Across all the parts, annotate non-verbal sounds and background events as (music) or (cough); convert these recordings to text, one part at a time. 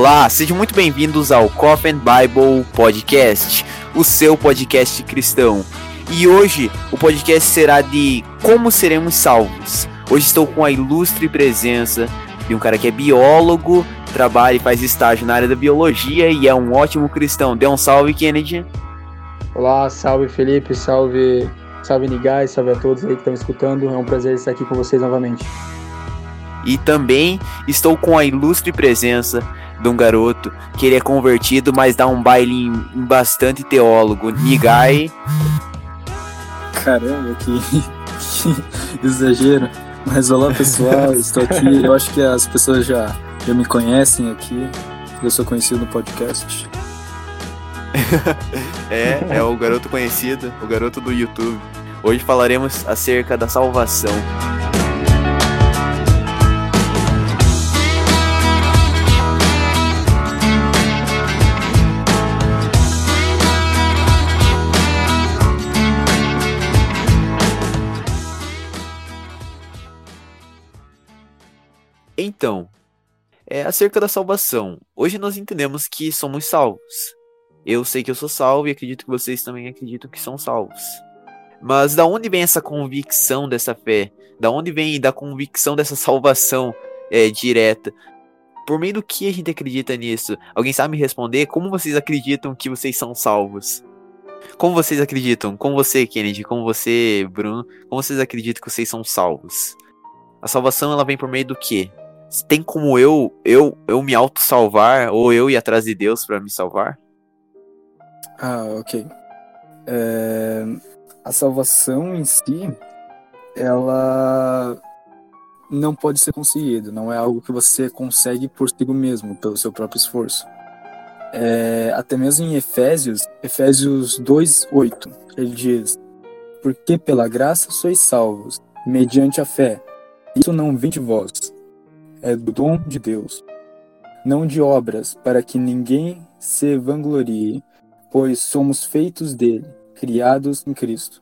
Olá, sejam muito bem-vindos ao Coffin Bible Podcast, o seu podcast cristão. E hoje o podcast será de como seremos salvos. Hoje estou com a ilustre presença de um cara que é biólogo, trabalha e faz estágio na área da biologia e é um ótimo cristão. Dê um salve, Kennedy. Olá, salve Felipe, salve, salve Nigai, salve a todos aí que estão escutando. É um prazer estar aqui com vocês novamente. E também estou com a ilustre presença de um garoto que ele é convertido, mas dá um baile em, em bastante teólogo. Nigai. Caramba, que, (laughs) que exagero. Mas olá pessoal, (laughs) estou aqui. Eu acho que as pessoas já, já me conhecem aqui. Eu sou conhecido no podcast. (laughs) é, é o garoto conhecido, o garoto do YouTube. Hoje falaremos acerca da salvação. Então, é acerca da salvação. Hoje nós entendemos que somos salvos. Eu sei que eu sou salvo e acredito que vocês também acreditam que são salvos. Mas da onde vem essa convicção dessa fé? Da onde vem da convicção dessa (laughs) salvação é, direta? Por meio do que a gente acredita nisso? Alguém sabe me responder? Como vocês acreditam que vocês são salvos? Como vocês acreditam? Como você, Kennedy? Como você, Bruno? Como vocês acreditam que vocês são salvos? A salvação ela vem por meio do quê? Tem como eu eu eu me auto salvar ou eu ir atrás de Deus para me salvar? Ah, ok. É, a salvação em si, ela não pode ser conseguida, não é algo que você consegue por si mesmo, pelo seu próprio esforço. É, até mesmo em Efésios, Efésios 2:8, ele diz: "Porque pela graça sois salvos, mediante a fé. Isso não vem de vós, é do dom de Deus, não de obras, para que ninguém se vanglorie, pois somos feitos dele, criados em Cristo.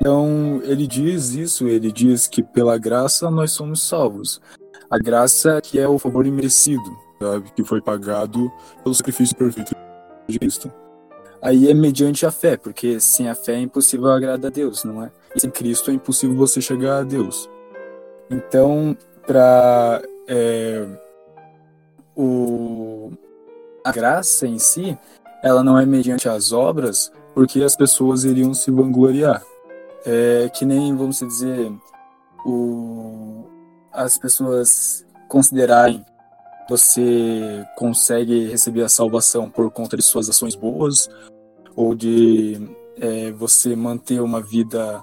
Então, ele diz isso, ele diz que pela graça nós somos salvos. A graça que é o favor imerecido, sabe? Que foi pagado pelo sacrifício perfeito de Cristo. Aí é mediante a fé, porque sem a fé é impossível agradar a Deus, não é? E sem Cristo é impossível você chegar a Deus. Então, para é, o a graça em si, ela não é mediante as obras, porque as pessoas iriam se vangloriar. É que nem, vamos dizer, o, as pessoas considerarem você consegue receber a salvação por conta de suas ações boas, ou de é, você manter uma vida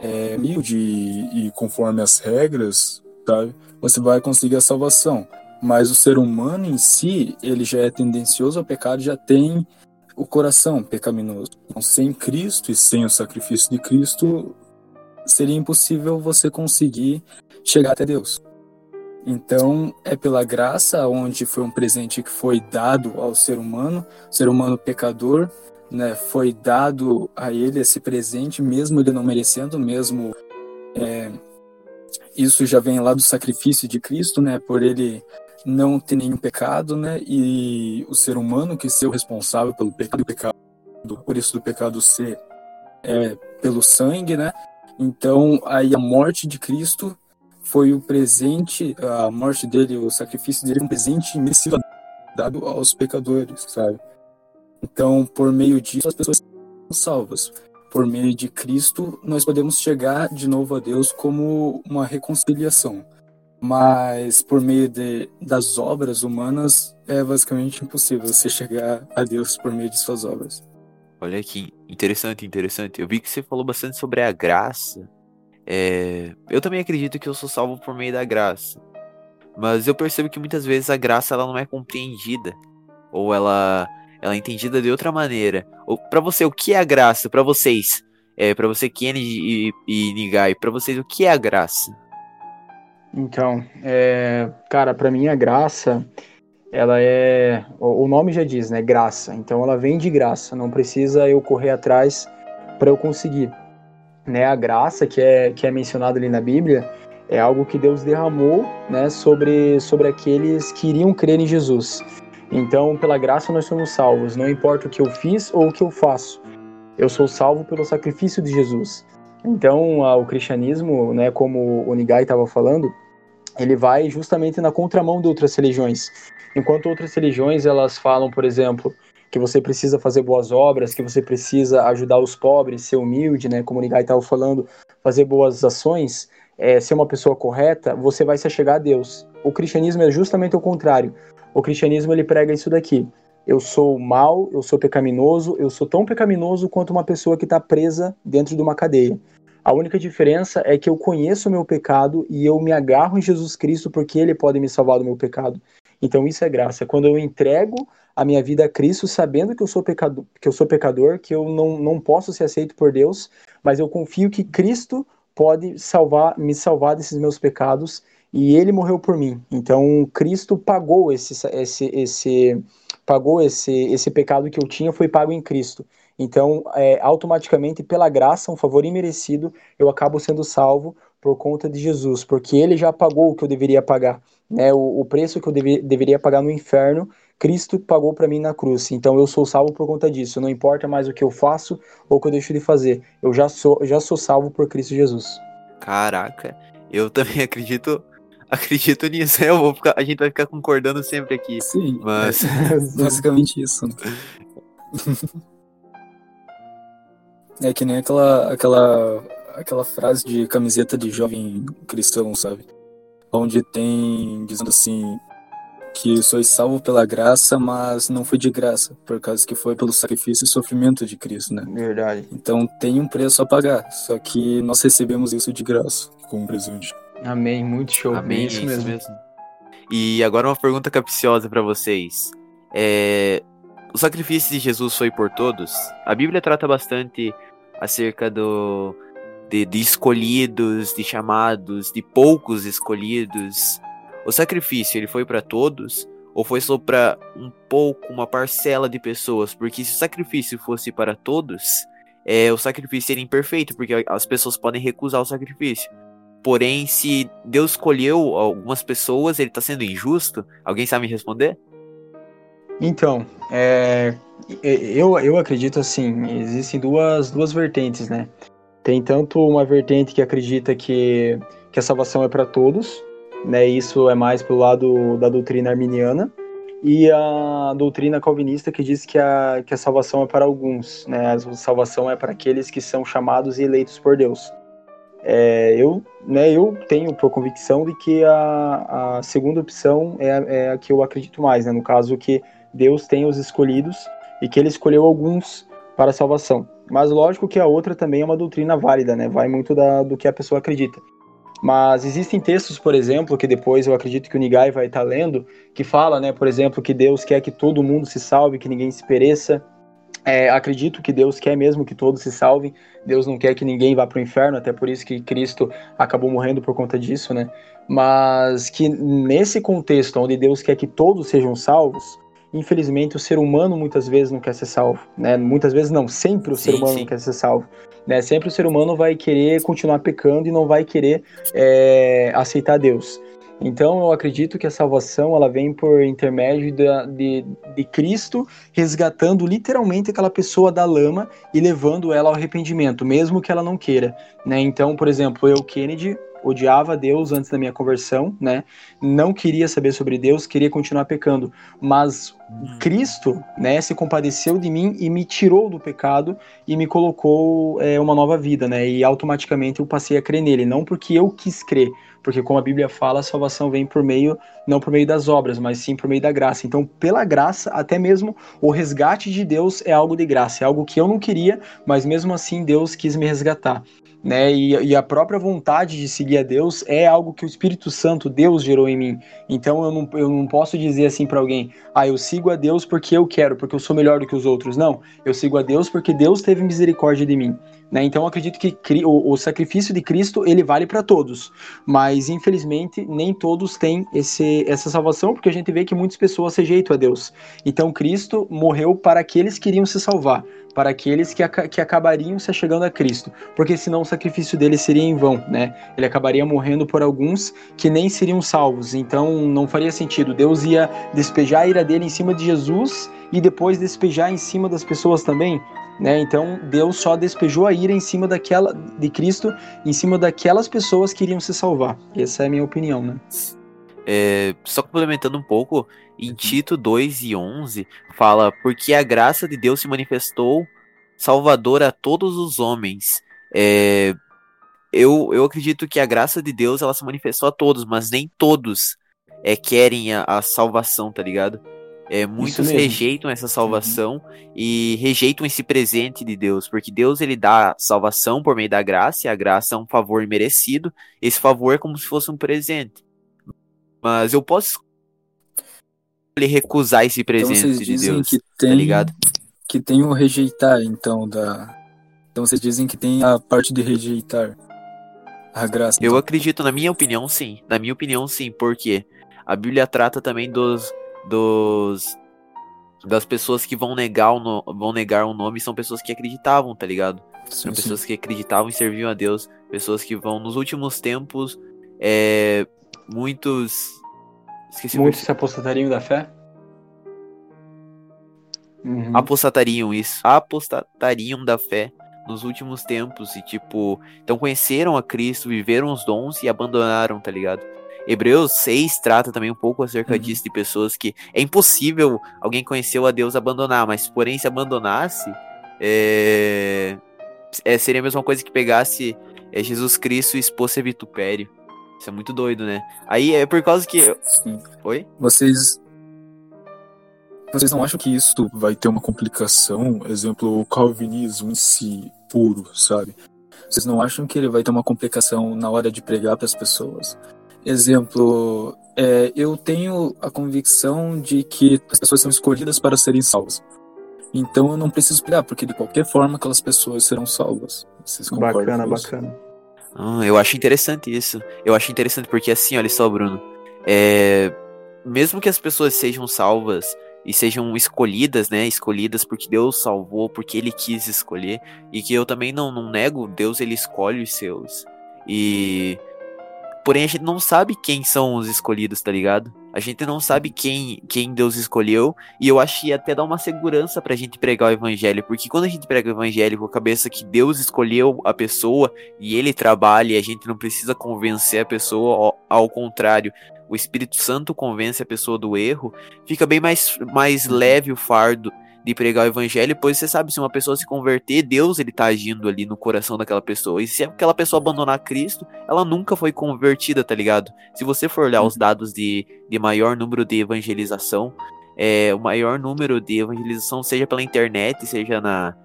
é, humilde e, e conforme as regras, sabe? Você vai conseguir a salvação. Mas o ser humano em si, ele já é tendencioso ao pecado, já tem o coração pecaminoso. Então, sem Cristo e sem o sacrifício de Cristo, seria impossível você conseguir chegar até Deus. Então, é pela graça, onde foi um presente que foi dado ao ser humano, ser humano pecador, né, foi dado a ele esse presente, mesmo ele não merecendo, mesmo é, isso já vem lá do sacrifício de Cristo, né? Por ele não ter nenhum pecado, né? E o ser humano que ser o responsável pelo pecado, pecado por isso do pecado ser é, pelo sangue, né? Então, aí a morte de Cristo foi o presente, a morte dele, o sacrifício dele, um presente merecido dado aos pecadores, sabe? Então, por meio disso, as pessoas são salvas por meio de Cristo, nós podemos chegar de novo a Deus como uma reconciliação. Mas por meio de, das obras humanas, é basicamente impossível você chegar a Deus por meio de suas obras. Olha que interessante, interessante. Eu vi que você falou bastante sobre a graça. É... Eu também acredito que eu sou salvo por meio da graça. Mas eu percebo que muitas vezes a graça ela não é compreendida. Ou ela ela é entendida de outra maneira. Para você, o que é a graça? Para vocês, é, para você, Kennedy e, e Nigai, para vocês, o que é a graça? Então, é, cara, para mim a graça, ela é, o nome já diz, né, graça. Então ela vem de graça, não precisa eu correr atrás para eu conseguir. Né, a graça que é que é mencionada ali na Bíblia, É algo que Deus derramou né, sobre, sobre aqueles que iriam crer em Jesus. Então, pela graça, nós somos salvos. Não importa o que eu fiz ou o que eu faço, eu sou salvo pelo sacrifício de Jesus. Então, o cristianismo, né, como o Nigai estava falando, ele vai justamente na contramão de outras religiões. Enquanto outras religiões elas falam, por exemplo, que você precisa fazer boas obras, que você precisa ajudar os pobres, ser humilde, né, como o Nigai estava falando, fazer boas ações, é, ser uma pessoa correta, você vai se achegar a Deus. O cristianismo é justamente o contrário. O cristianismo ele prega isso daqui. Eu sou mal, eu sou pecaminoso, eu sou tão pecaminoso quanto uma pessoa que está presa dentro de uma cadeia. A única diferença é que eu conheço o meu pecado e eu me agarro em Jesus Cristo porque Ele pode me salvar do meu pecado. Então isso é graça. Quando eu entrego a minha vida a Cristo, sabendo que eu sou pecador, que eu sou pecador, que eu não, não posso ser aceito por Deus, mas eu confio que Cristo pode salvar, me salvar desses meus pecados e Ele morreu por mim. Então Cristo pagou esse, esse, esse pagou esse, esse pecado que eu tinha, foi pago em Cristo. Então, é, automaticamente, pela graça, um favor imerecido, eu acabo sendo salvo por conta de Jesus, porque ele já pagou o que eu deveria pagar. Né? O, o preço que eu deve, deveria pagar no inferno, Cristo pagou para mim na cruz. Então eu sou salvo por conta disso. Não importa mais o que eu faço ou o que eu deixo de fazer. Eu já sou, já sou salvo por Cristo Jesus. Caraca, eu também (laughs) acredito acredito nisso. Eu vou ficar, a gente vai ficar concordando sempre aqui. Sim, mas é basicamente isso. É que nem aquela, aquela, aquela frase de camiseta de jovem cristão, sabe? Onde tem dizendo assim que sois salvo pela graça, mas não foi de graça, por causa que foi pelo sacrifício e sofrimento de Cristo, né? Verdade. Então tem um preço a pagar, só que nós recebemos isso de graça, como presente. Amém, muito show. Amém, é isso mesmo. mesmo. E agora uma pergunta capciosa para vocês. É, o sacrifício de Jesus foi por todos? A Bíblia trata bastante acerca do de, de escolhidos, de chamados, de poucos escolhidos. O sacrifício ele foi para todos ou foi só para um pouco, uma parcela de pessoas? Porque se o sacrifício fosse para todos, é, o sacrifício seria imperfeito, porque as pessoas podem recusar o sacrifício. Porém, se Deus escolheu algumas pessoas, ele está sendo injusto? Alguém sabe me responder? Então, é, eu, eu acredito assim, existem duas, duas vertentes, né? Tem tanto uma vertente que acredita que, que a salvação é para todos, né? Isso é mais pelo lado da doutrina arminiana, e a doutrina calvinista que diz que a, que a salvação é para alguns, né? A salvação é para aqueles que são chamados e eleitos por Deus. É, eu, né, eu tenho por convicção de que a, a segunda opção é, é a que eu acredito mais, né? No caso que Deus tem os escolhidos e que ele escolheu alguns para a salvação. Mas lógico que a outra também é uma doutrina válida, né? Vai muito da, do que a pessoa acredita. Mas existem textos, por exemplo, que depois eu acredito que o Nigai vai estar lendo, que fala, né, por exemplo, que Deus quer que todo mundo se salve, que ninguém se pereça. É, acredito que Deus quer mesmo que todos se salvem. Deus não quer que ninguém vá para o inferno, até por isso que Cristo acabou morrendo por conta disso, né? Mas que nesse contexto onde Deus quer que todos sejam salvos, infelizmente o ser humano muitas vezes não quer ser salvo, né? Muitas vezes não, sempre o sim, ser humano sim. não quer ser salvo, né? Sempre o ser humano vai querer continuar pecando e não vai querer é, aceitar Deus. Então eu acredito que a salvação ela vem por intermédio de, de Cristo resgatando literalmente aquela pessoa da lama e levando ela ao arrependimento, mesmo que ela não queira, né? Então, por exemplo, eu Kennedy odiava Deus antes da minha conversão, né? Não queria saber sobre Deus, queria continuar pecando, mas hum. Cristo, né, se compadeceu de mim e me tirou do pecado e me colocou é, uma nova vida, né? E automaticamente eu passei a crer nele, não porque eu quis crer, porque como a Bíblia fala, a salvação vem por meio não por meio das obras, mas sim por meio da graça. Então, pela graça, até mesmo o resgate de Deus é algo de graça, é algo que eu não queria, mas mesmo assim Deus quis me resgatar né? E, e, a própria vontade de seguir a Deus é algo que o Espírito Santo, Deus, gerou em mim. Então eu não, eu não posso dizer assim para alguém, ah, eu sigo a Deus porque eu quero, porque eu sou melhor do que os outros. Não, eu sigo a Deus porque Deus teve misericórdia de mim. Né? Então acredito que o, o sacrifício de Cristo ele vale para todos, mas infelizmente nem todos têm esse, essa salvação, porque a gente vê que muitas pessoas rejeitam a Deus. Então Cristo morreu para aqueles que queriam se salvar, para aqueles que, que acabariam se chegando a Cristo, porque senão o sacrifício dele seria em vão, né? Ele acabaria morrendo por alguns que nem seriam salvos, então não faria sentido. Deus ia despejar a ira dele em cima de Jesus e depois despejar em cima das pessoas também, né? Então Deus só despejou a ira em cima daquela de Cristo, em cima daquelas pessoas que iriam se salvar. Essa é a minha opinião, né? É, só complementando um pouco, em. Tito 2 e 11, fala: Porque a graça de Deus se manifestou salvador a todos os homens. É, eu, eu acredito que a graça de Deus ela se manifestou a todos, mas nem todos é, querem a, a salvação, tá ligado? É, muitos rejeitam essa salvação uhum. e rejeitam esse presente de Deus, porque Deus ele dá salvação por meio da graça, e a graça é um favor merecido. Esse favor é como se fosse um presente. Mas eu posso ele recusar esse então, presente então, de Deus, que tá tem, tá ligado? Que tem o rejeitar, então, da. Então vocês dizem que tem a parte de rejeitar a graça. Eu então. acredito, na minha opinião, sim. Na minha opinião, sim, porque a Bíblia trata também dos. Dos das pessoas que vão negar o no, vão negar o nome são pessoas que acreditavam, tá ligado? Sim, são pessoas sim. que acreditavam e serviam a Deus, pessoas que vão nos últimos tempos é, muitos. Esqueci muitos se apostatariam da fé? Uhum. Apostatariam isso. Apostatariam da fé nos últimos tempos. E tipo, então conheceram a Cristo, viveram os dons e abandonaram, tá ligado? Hebreus 6 trata também um pouco acerca uhum. disso, de pessoas que é impossível alguém conheceu a Deus abandonar, mas porém se abandonasse, é... É, seria a mesma coisa que pegasse é, Jesus Cristo e expôs a vitupério. Isso é muito doido, né? Aí é por causa que. Sim. Oi? Vocês. Vocês não acham que isso vai ter uma complicação? Exemplo, o calvinismo em si, puro, sabe? Vocês não acham que ele vai ter uma complicação na hora de pregar para as pessoas? Exemplo, é, eu tenho a convicção de que as pessoas são escolhidas para serem salvas. Então eu não preciso pregar, porque de qualquer forma aquelas pessoas serão salvas. Vocês bacana, bacana. Ah, eu acho interessante isso. Eu acho interessante porque assim, olha só, Bruno. É... Mesmo que as pessoas sejam salvas e sejam escolhidas, né? Escolhidas porque Deus salvou, porque Ele quis escolher. E que eu também não, não nego, Deus ele escolhe os seus. E Porém, a gente não sabe quem são os escolhidos, tá ligado? A gente não sabe quem, quem Deus escolheu. E eu acho que até dá uma segurança pra gente pregar o evangelho. Porque quando a gente prega o evangelho com a cabeça que Deus escolheu a pessoa e ele trabalha, e a gente não precisa convencer a pessoa, ao, ao contrário, o Espírito Santo convence a pessoa do erro, fica bem mais, mais leve o fardo de pregar o evangelho, pois você sabe, se uma pessoa se converter, Deus ele tá agindo ali no coração daquela pessoa. E se aquela pessoa abandonar Cristo, ela nunca foi convertida, tá ligado? Se você for olhar os dados de, de maior número de evangelização, é, o maior número de evangelização, seja pela internet, seja na.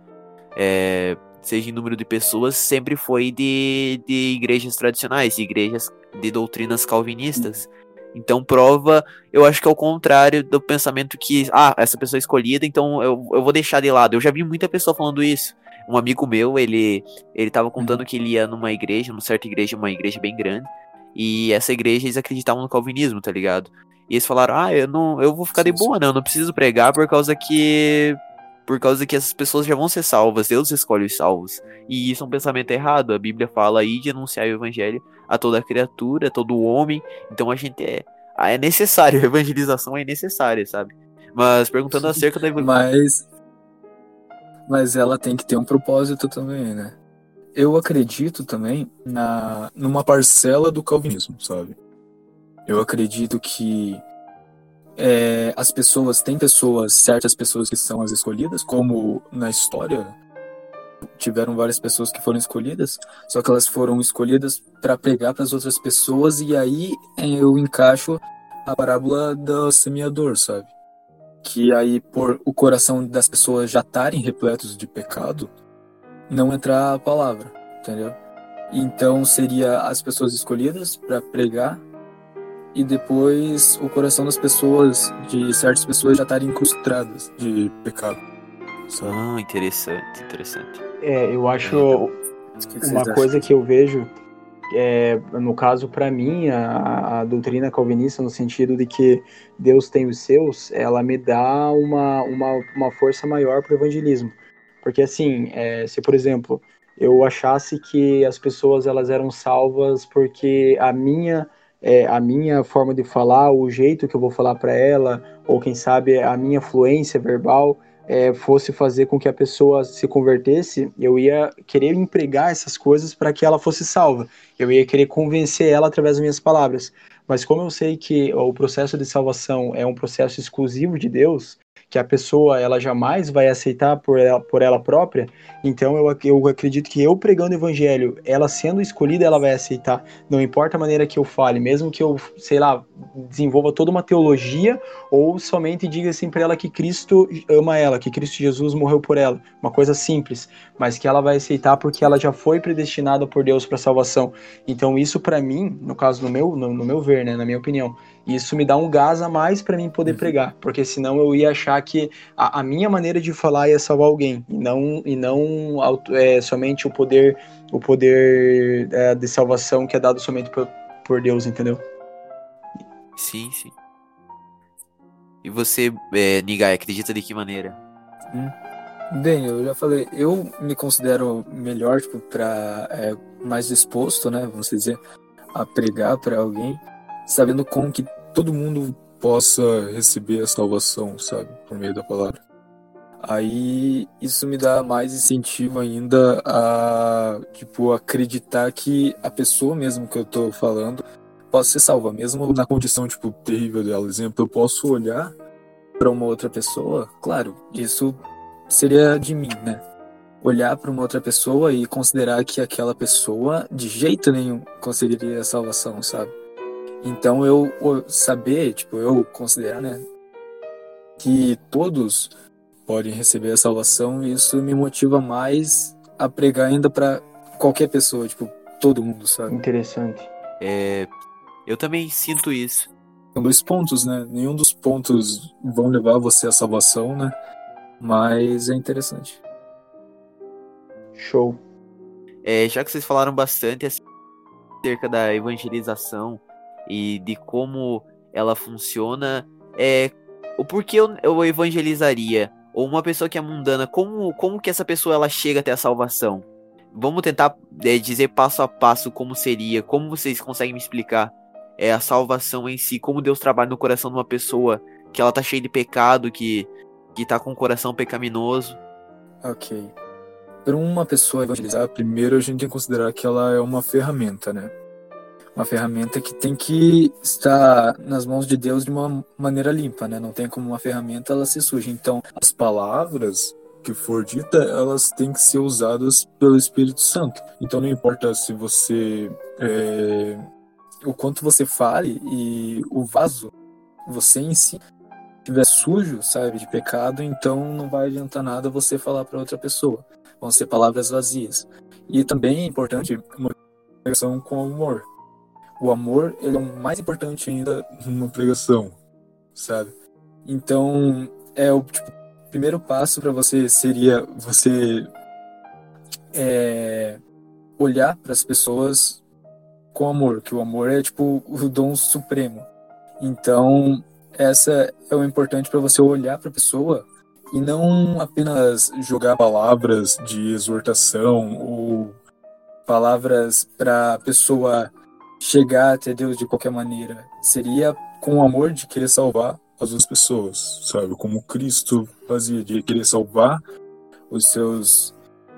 É, seja em número de pessoas, sempre foi de, de igrejas tradicionais, de igrejas de doutrinas calvinistas. Então prova, eu acho que é o contrário do pensamento que, ah, essa pessoa é escolhida, então eu, eu vou deixar de lado. Eu já vi muita pessoa falando isso. Um amigo meu, ele, ele tava contando que ele ia numa igreja, numa certa igreja, uma igreja bem grande, e essa igreja eles acreditavam no calvinismo, tá ligado? E eles falaram, ah, eu não, eu vou ficar de boa, não, eu não preciso pregar por causa que por causa que essas pessoas já vão ser salvas, Deus escolhe os salvos. E isso é um pensamento errado. A Bíblia fala aí de anunciar o evangelho a toda criatura, a todo homem. Então a gente é é necessário, (laughs) a evangelização é necessária, sabe? Mas perguntando acerca da evangelização. Mas mas ela tem que ter um propósito também, né? Eu acredito também na numa parcela do calvinismo, sabe? Eu acredito que é, as pessoas, tem pessoas, certas pessoas que são as escolhidas, como na história tiveram várias pessoas que foram escolhidas, só que elas foram escolhidas para pregar para as outras pessoas, e aí eu encaixo a parábola do semeador, sabe? Que aí, por o coração das pessoas já estarem repletos de pecado, não entrar a palavra, entendeu? Então seria as pessoas escolhidas para pregar e depois o coração das pessoas, de certas pessoas já estarem incrustadas de pecado. Ah, interessante, interessante. É, eu acho é, uma coisa que eu vejo, é, no caso para mim, a, a, doutrina calvinista no sentido de que Deus tem os seus, ela me dá uma, uma, uma força maior para o evangelismo. Porque assim, é, se por exemplo eu achasse que as pessoas elas eram salvas porque a minha é, a minha forma de falar, o jeito que eu vou falar para ela, ou quem sabe a minha fluência verbal, é, fosse fazer com que a pessoa se convertesse, eu ia querer empregar essas coisas para que ela fosse salva. Eu ia querer convencer ela através das minhas palavras. Mas como eu sei que o processo de salvação é um processo exclusivo de Deus, que a pessoa ela jamais vai aceitar por ela, por ela própria, então eu, eu acredito que eu pregando o evangelho, ela sendo escolhida, ela vai aceitar. Não importa a maneira que eu fale, mesmo que eu, sei lá, desenvolva toda uma teologia ou somente diga assim para ela que Cristo ama ela, que Cristo Jesus morreu por ela, uma coisa simples, mas que ela vai aceitar porque ela já foi predestinada por Deus para salvação. Então isso para mim, no caso no meu, no, no meu ver, né, na minha opinião, isso me dá um gás a mais para mim poder uhum. pregar, porque senão eu ia achar que a, a, minha maneira de falar ia salvar alguém e não e não é, somente o poder o poder é, de salvação que é dado somente por, por Deus, entendeu? Sim, sim. E você, é, Nigai, acredita de que maneira? Hum. Bem, eu já falei, eu me considero melhor, tipo, para é, mais disposto, né, vamos dizer, a pregar para alguém sabendo como que todo mundo possa receber a salvação, sabe, por meio da palavra. Aí isso me dá mais incentivo ainda a, tipo, acreditar que a pessoa mesmo que eu tô falando possa ser salva, mesmo na condição, tipo, terrível dela. Exemplo, eu posso olhar para uma outra pessoa, claro, isso seria de mim, né? Olhar para uma outra pessoa e considerar que aquela pessoa de jeito nenhum conseguiria a salvação, sabe? Então eu saber, tipo, eu considerar, né, que todos podem receber a salvação, isso me motiva mais a pregar ainda para qualquer pessoa, tipo, todo mundo, sabe? Interessante. É, eu também sinto isso. São dois pontos, né? Nenhum dos pontos vão levar você à salvação, né? Mas é interessante. Show. É, já que vocês falaram bastante acerca da evangelização e de como ela funciona, é o porquê eu, eu evangelizaria ou uma pessoa que é mundana, como como que essa pessoa ela chega até a salvação? Vamos tentar é, dizer passo a passo como seria, como vocês conseguem me explicar é a salvação em si, como Deus trabalha no coração de uma pessoa que ela tá cheia de pecado, que que tá com o coração pecaminoso. OK. Para uma pessoa evangelizar, primeiro a gente tem que considerar que ela é uma ferramenta, né? Uma ferramenta que tem que estar nas mãos de Deus de uma maneira limpa, né? Não tem como uma ferramenta ela se suja. Então, as palavras que for dita, elas têm que ser usadas pelo Espírito Santo. Então, não importa se você é, o quanto você fale e o vaso, você em si estiver sujo, sabe, de pecado, então não vai adiantar nada você falar para outra pessoa. Vão ser palavras vazias. E também é importante uma pregação com amor o amor ele é o mais importante ainda numa pregação, sabe? Então, é o tipo, primeiro passo para você seria você é, olhar para as pessoas com amor, que o amor é tipo o dom supremo. Então, essa é o importante para você olhar para a pessoa e não apenas jogar palavras de exortação ou palavras para a pessoa chegar até Deus de qualquer maneira. Seria com o amor de querer salvar as outras pessoas, sabe? Como Cristo fazia, de querer salvar os seus,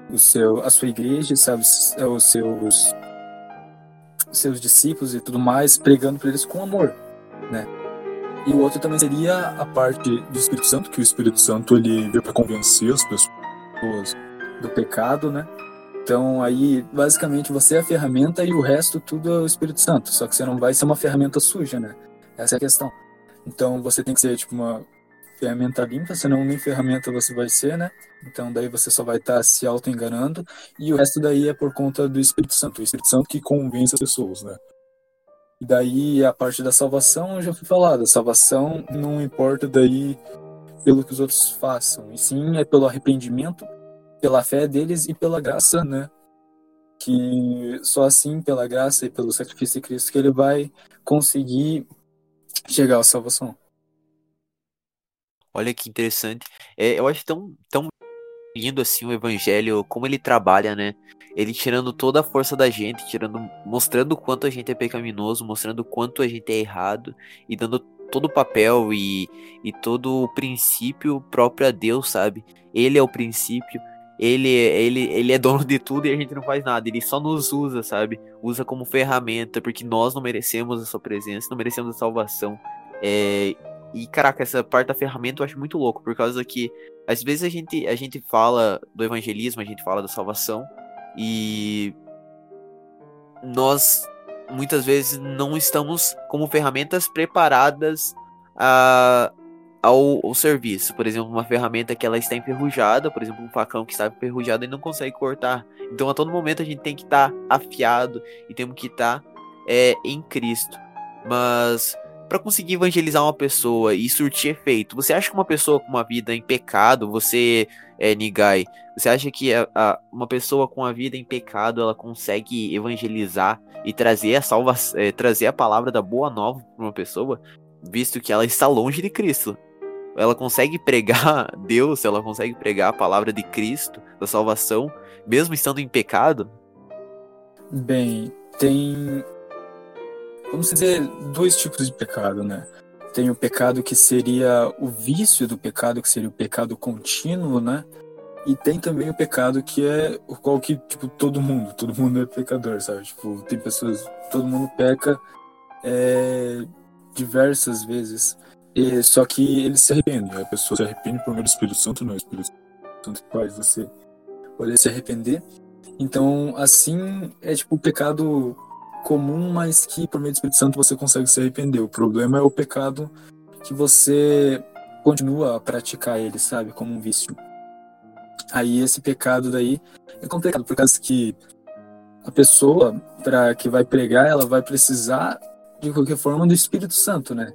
o seu, a sua igreja, sabe? Os seus, seus discípulos e tudo mais, pregando para eles com amor, né? E o outro também seria a parte do Espírito Santo, que o Espírito Santo ele veio para convencer as pessoas do pecado, né? Então aí, basicamente, você é a ferramenta e o resto tudo é o Espírito Santo. Só que você não vai ser uma ferramenta suja, né? Essa é a questão. Então você tem que ser tipo uma ferramenta limpa, senão nem ferramenta você vai ser, né? Então daí você só vai estar tá se auto-enganando e o resto daí é por conta do Espírito Santo. O Espírito Santo que convence as pessoas, né? E daí a parte da salvação já fui falado. A salvação não importa daí pelo que os outros façam, e sim é pelo arrependimento pela fé deles e pela graça, né? Que só assim, pela graça e pelo sacrifício de Cristo, que ele vai conseguir chegar à salvação. Olha que interessante. É, eu acho tão, tão lindo assim o evangelho, como ele trabalha, né? Ele tirando toda a força da gente, tirando, mostrando o quanto a gente é pecaminoso, mostrando o quanto a gente é errado e dando todo o papel e, e todo o princípio próprio a Deus, sabe? Ele é o princípio, ele, ele, ele é dono de tudo e a gente não faz nada. Ele só nos usa, sabe? Usa como ferramenta, porque nós não merecemos a sua presença, não merecemos a salvação. É, e, caraca, essa parte da ferramenta eu acho muito louco, por causa que às vezes a gente, a gente fala do evangelismo, a gente fala da salvação, e nós muitas vezes não estamos como ferramentas preparadas a, ao, ao, serviço. Por exemplo, uma ferramenta que ela está enferrujada, por exemplo, um facão que está enferrujado e não consegue cortar. Então, a todo momento a gente tem que estar tá afiado e temos que estar tá, é, em Cristo. Mas para conseguir evangelizar uma pessoa e surtir efeito, você acha que uma pessoa com uma vida em pecado, você, é, Nigai, você acha que a, a, uma pessoa com a vida em pecado, ela consegue evangelizar e trazer a salva, é, trazer a palavra da boa nova para uma pessoa, visto que ela está longe de Cristo? Ela consegue pregar (laughs) Deus, ela consegue pregar a palavra de Cristo, da salvação, mesmo estando em pecado? Bem, tem vamos dizer, dois tipos de pecado, né? Tem o pecado que seria o vício do pecado, que seria o pecado contínuo, né? E tem também o pecado que é o qual que, tipo, todo mundo, todo mundo é pecador, sabe? Tipo, tem pessoas, todo mundo peca é, diversas vezes. E, só que eles se arrependem. A pessoa se arrepende por meio do Espírito Santo, não o Espírito Santo faz você poder se arrepender. Então, assim, é tipo o pecado comum, mas que por meio do Espírito Santo você consegue se arrepender. O problema é o pecado que você continua a praticar ele, sabe? Como um vício. Aí esse pecado daí é complicado, por causa que a pessoa para que vai pregar, ela vai precisar de qualquer forma do Espírito Santo, né?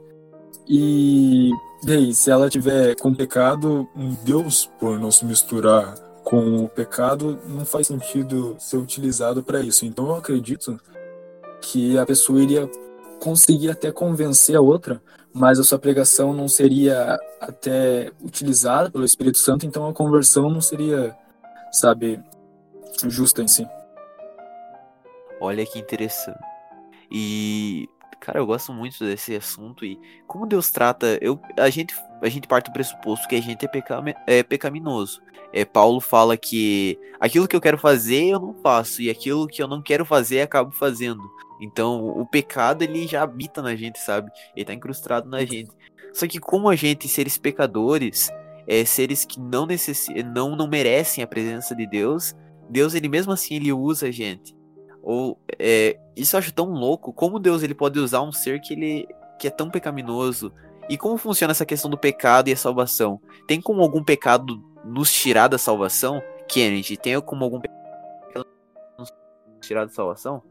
E, aí, se ela tiver com pecado, Deus, por não se misturar com o pecado, não faz sentido ser utilizado para isso. Então eu acredito que a pessoa iria conseguir até convencer a outra, mas a sua pregação não seria até utilizada pelo Espírito Santo, então a conversão não seria, sabe, justa em si. Olha que interessante. E, cara, eu gosto muito desse assunto e como Deus trata, eu, a gente, a gente parte do pressuposto que a gente é, é pecaminoso. É, Paulo fala que aquilo que eu quero fazer eu não faço e aquilo que eu não quero fazer acabo fazendo. Então, o pecado ele já habita na gente, sabe? Ele tá incrustado na gente. Só que como a gente, seres pecadores, é, seres que não, necess... não não merecem a presença de Deus, Deus ele mesmo assim ele usa a gente. Ou é, isso eu acho tão louco, como Deus ele pode usar um ser que ele que é tão pecaminoso. E como funciona essa questão do pecado e a salvação? Tem como algum pecado nos tirar da salvação? Kennedy, tem como algum pecado nos tirar da salvação?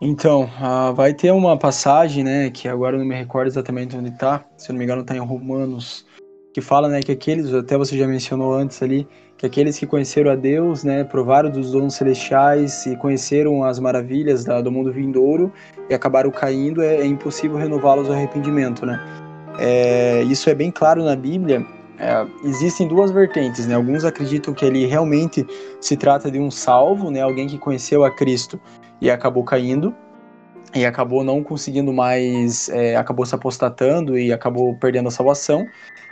Então, uh, vai ter uma passagem, né, que agora eu não me recordo exatamente onde está, se eu não me engano está em Romanos, que fala, né, que aqueles, até você já mencionou antes ali, que aqueles que conheceram a Deus, né, provaram dos dons celestiais e conheceram as maravilhas da, do mundo vindouro e acabaram caindo, é, é impossível renová-los ao arrependimento, né. É, isso é bem claro na Bíblia, é, existem duas vertentes, né? Alguns acreditam que ele realmente se trata de um salvo, né? Alguém que conheceu a Cristo e acabou caindo e acabou não conseguindo mais, é, acabou se apostatando e acabou perdendo a salvação.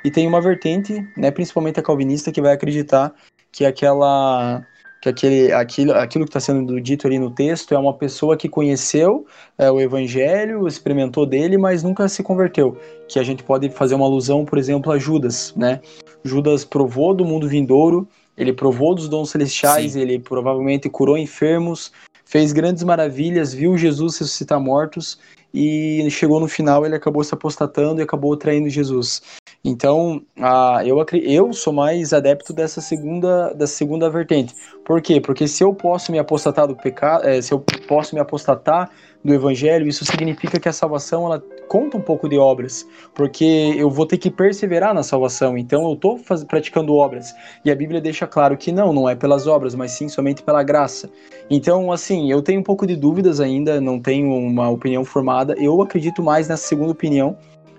E tem uma vertente, né, principalmente a calvinista, que vai acreditar que aquela que aquele, aquilo, aquilo que está sendo dito ali no texto é uma pessoa que conheceu é, o evangelho, experimentou dele, mas nunca se converteu. Que a gente pode fazer uma alusão, por exemplo, a Judas, né? Judas provou do mundo vindouro, ele provou dos dons celestiais, Sim. ele provavelmente curou enfermos, fez grandes maravilhas, viu Jesus ressuscitar mortos e chegou no final ele acabou se apostatando e acabou traindo Jesus. Então, a, eu, eu sou mais adepto dessa segunda, dessa segunda vertente. Por quê? Porque se eu posso me apostatar do pecado, é, se eu posso me apostatar do evangelho, isso significa que a salvação ela conta um pouco de obras, porque eu vou ter que perseverar na salvação. Então eu estou praticando obras e a Bíblia deixa claro que não, não é pelas obras, mas sim somente pela graça. Então, assim, eu tenho um pouco de dúvidas ainda, não tenho uma opinião formada. Eu acredito mais nessa segunda opinião,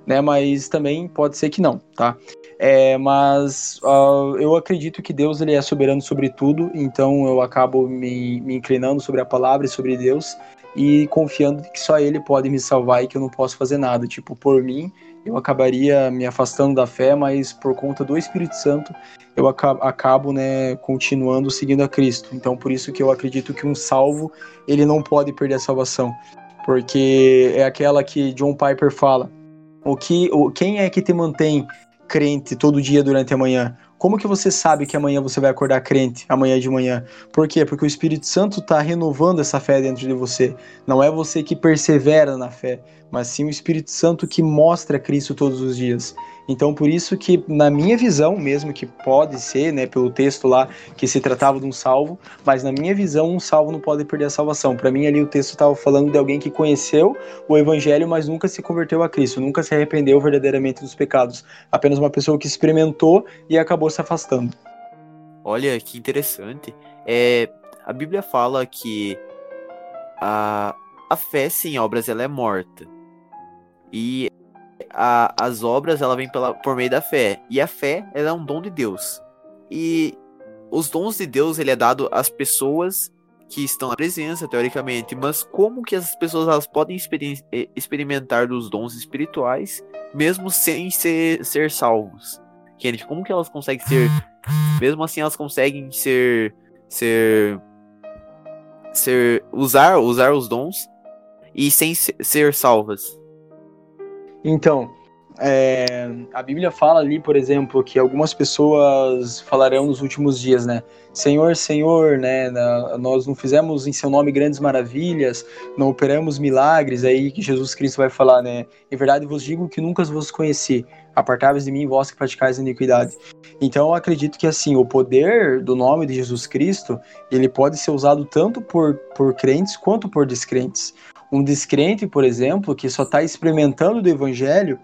né? Mas também pode ser que não, tá? É, mas uh, eu acredito que Deus ele é soberano sobre tudo, então eu acabo me, me inclinando sobre a palavra e sobre Deus e confiando que só Ele pode me salvar e que eu não posso fazer nada. Tipo, por mim, eu acabaria me afastando da fé, mas por conta do Espírito Santo, eu acabo, acabo né, continuando seguindo a Cristo. Então, por isso que eu acredito que um salvo, ele não pode perder a salvação. Porque é aquela que John Piper fala, o que, o, quem é que te mantém crente todo dia durante a manhã? Como que você sabe que amanhã você vai acordar crente, amanhã de manhã? Por quê? Porque o Espírito Santo está renovando essa fé dentro de você. Não é você que persevera na fé, mas sim o Espírito Santo que mostra Cristo todos os dias. Então, por isso que, na minha visão, mesmo que pode ser, né, pelo texto lá, que se tratava de um salvo, mas na minha visão, um salvo não pode perder a salvação. Para mim, ali o texto estava falando de alguém que conheceu o Evangelho, mas nunca se converteu a Cristo, nunca se arrependeu verdadeiramente dos pecados. Apenas uma pessoa que experimentou e acabou se afastando. Olha que interessante. É, a Bíblia fala que a, a fé sem obras ela é morta. E a, as obras ela vem pela, por meio da fé. E a fé ela é um dom de Deus. E os dons de Deus ele é dado às pessoas que estão na presença, teoricamente. Mas como que as pessoas elas podem exper eh, experimentar dos dons espirituais mesmo sem ser, ser salvos? Kenneth, como que elas conseguem ser. (gasps) Mesmo assim, elas conseguem ser. ser. ser. usar, usar os dons e sem ser salvas? Então, é, a Bíblia fala ali, por exemplo, que algumas pessoas falarão nos últimos dias, né? Senhor, Senhor, né? Nós não fizemos em seu nome grandes maravilhas, não operamos milagres. Aí que Jesus Cristo vai falar, né? Em verdade vos digo que nunca vos conheci. Apartáveis de mim, vós que praticais a iniquidade. Então, eu acredito que assim, o poder do nome de Jesus Cristo, ele pode ser usado tanto por, por crentes quanto por descrentes. Um descrente, por exemplo, que só está experimentando do evangelho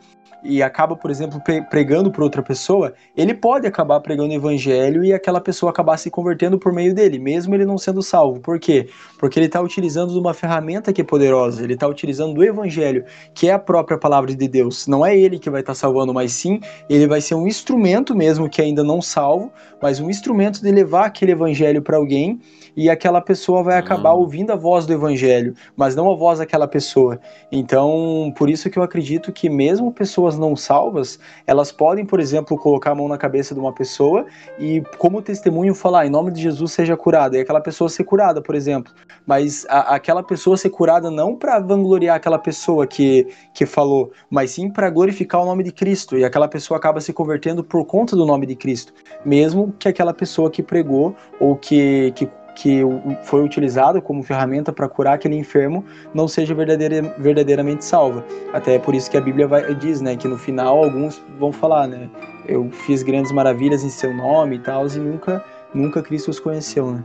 e acaba, por exemplo, pregando para outra pessoa, ele pode acabar pregando o evangelho e aquela pessoa acabar se convertendo por meio dele, mesmo ele não sendo salvo. Por quê? Porque ele está utilizando uma ferramenta que é poderosa, ele está utilizando do evangelho, que é a própria palavra de Deus. Não é ele que vai estar tá salvando, mas sim ele vai ser um instrumento mesmo que ainda não salvo, mas um instrumento de levar aquele evangelho para alguém e aquela pessoa vai acabar uhum. ouvindo a voz do evangelho, mas não a voz daquela pessoa. Então, por isso que eu acredito que mesmo pessoas não salvas, elas podem, por exemplo, colocar a mão na cabeça de uma pessoa e como testemunho falar em nome de Jesus seja curada, e aquela pessoa ser curada, por exemplo. Mas a, aquela pessoa ser curada não para vangloriar aquela pessoa que, que falou, mas sim para glorificar o nome de Cristo, e aquela pessoa acaba se convertendo por conta do nome de Cristo, mesmo que aquela pessoa que pregou ou que, que que foi utilizado como ferramenta para curar aquele enfermo não seja verdadeira, verdadeiramente salva. Até por isso que a Bíblia vai, diz, né, que no final alguns vão falar, né, eu fiz grandes maravilhas em seu nome e tal, e nunca, nunca Cristo os conheceu, né.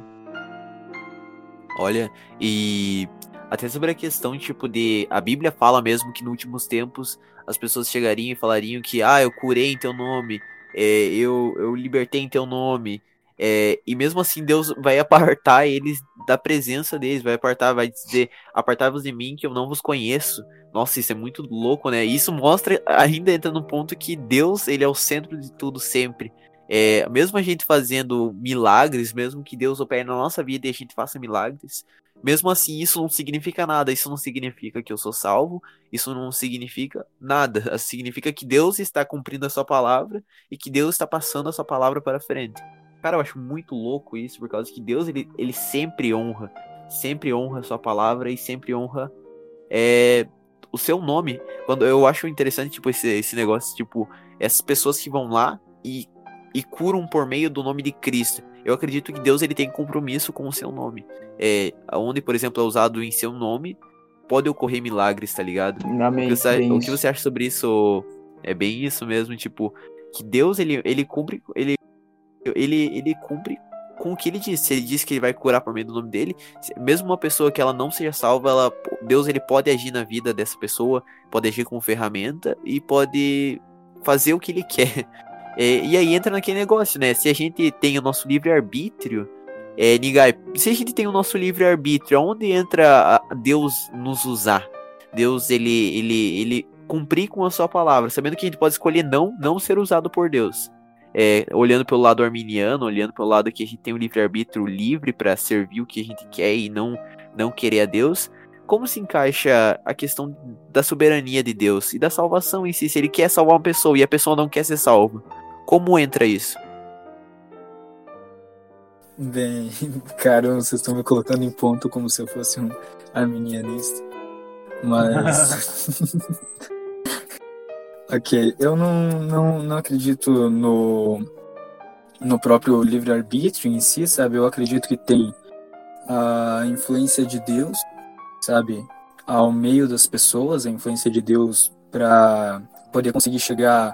Olha, e até sobre a questão, tipo, de. A Bíblia fala mesmo que nos últimos tempos as pessoas chegariam e falariam que, ah, eu curei em teu nome, é, eu, eu libertei em teu nome, é, e mesmo assim, Deus vai apartar eles da presença deles, vai apartar, vai dizer: apartai-vos de mim que eu não vos conheço. Nossa, isso é muito louco, né? Isso mostra, ainda entra no ponto que Deus, ele é o centro de tudo sempre. É, mesmo a gente fazendo milagres, mesmo que Deus opere na nossa vida e a gente faça milagres, mesmo assim, isso não significa nada. Isso não significa que eu sou salvo. Isso não significa nada. Significa que Deus está cumprindo a sua palavra e que Deus está passando a sua palavra para frente. Cara, eu acho muito louco isso, por causa que Deus, ele, ele sempre honra, sempre honra a sua palavra e sempre honra é, o seu nome. Quando eu acho interessante, tipo, esse, esse negócio, tipo, essas pessoas que vão lá e, e curam por meio do nome de Cristo. Eu acredito que Deus, ele tem compromisso com o seu nome. É, onde, por exemplo, é usado em seu nome, pode ocorrer milagres, tá ligado? Amém, o, que você, o que você acha sobre isso? É bem isso mesmo, tipo, que Deus, ele, ele cumpre, ele ele, ele cumpre com o que ele disse. Se ele disse que ele vai curar por meio do nome dele, mesmo uma pessoa que ela não seja salva, ela, Deus ele pode agir na vida dessa pessoa, pode agir como ferramenta e pode fazer o que ele (laughs) quer. É, e aí entra naquele negócio, né? Se a gente tem o nosso livre-arbítrio, é, Nigai, se a gente tem o nosso livre-arbítrio, aonde entra Deus nos usar? Deus, ele, ele, ele cumprir com a sua palavra, sabendo que a gente pode escolher não, não ser usado por Deus. É, olhando pelo lado arminiano, olhando pelo lado que a gente tem um livre-arbítrio livre para servir o que a gente quer e não, não querer a Deus, como se encaixa a questão da soberania de Deus e da salvação em si? Se ele quer salvar uma pessoa e a pessoa não quer ser salva, como entra isso? Bem, (laughs) cara, vocês estão me colocando em ponto como se eu fosse um arminianista. Mas. (laughs) ok, eu não, não, não acredito no, no próprio livre-arbítrio em si, sabe? Eu acredito que tem a influência de Deus sabe, ao meio das pessoas, a influência de Deus para poder conseguir chegar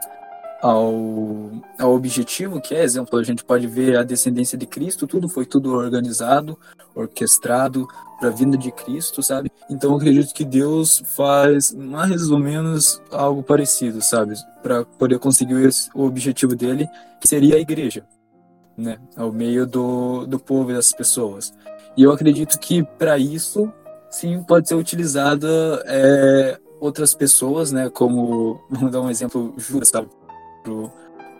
ao, ao objetivo, que é exemplo, a gente pode ver a descendência de Cristo, tudo foi tudo organizado, orquestrado para a vinda de Cristo, sabe? Então eu acredito que Deus faz mais ou menos algo parecido, sabe? Para poder conseguir o objetivo dele, que seria a igreja, né? Ao meio do, do povo e das pessoas. E eu acredito que para isso sim pode ser utilizada é, outras pessoas, né? Como, vamos dar um exemplo, Judas, sabe?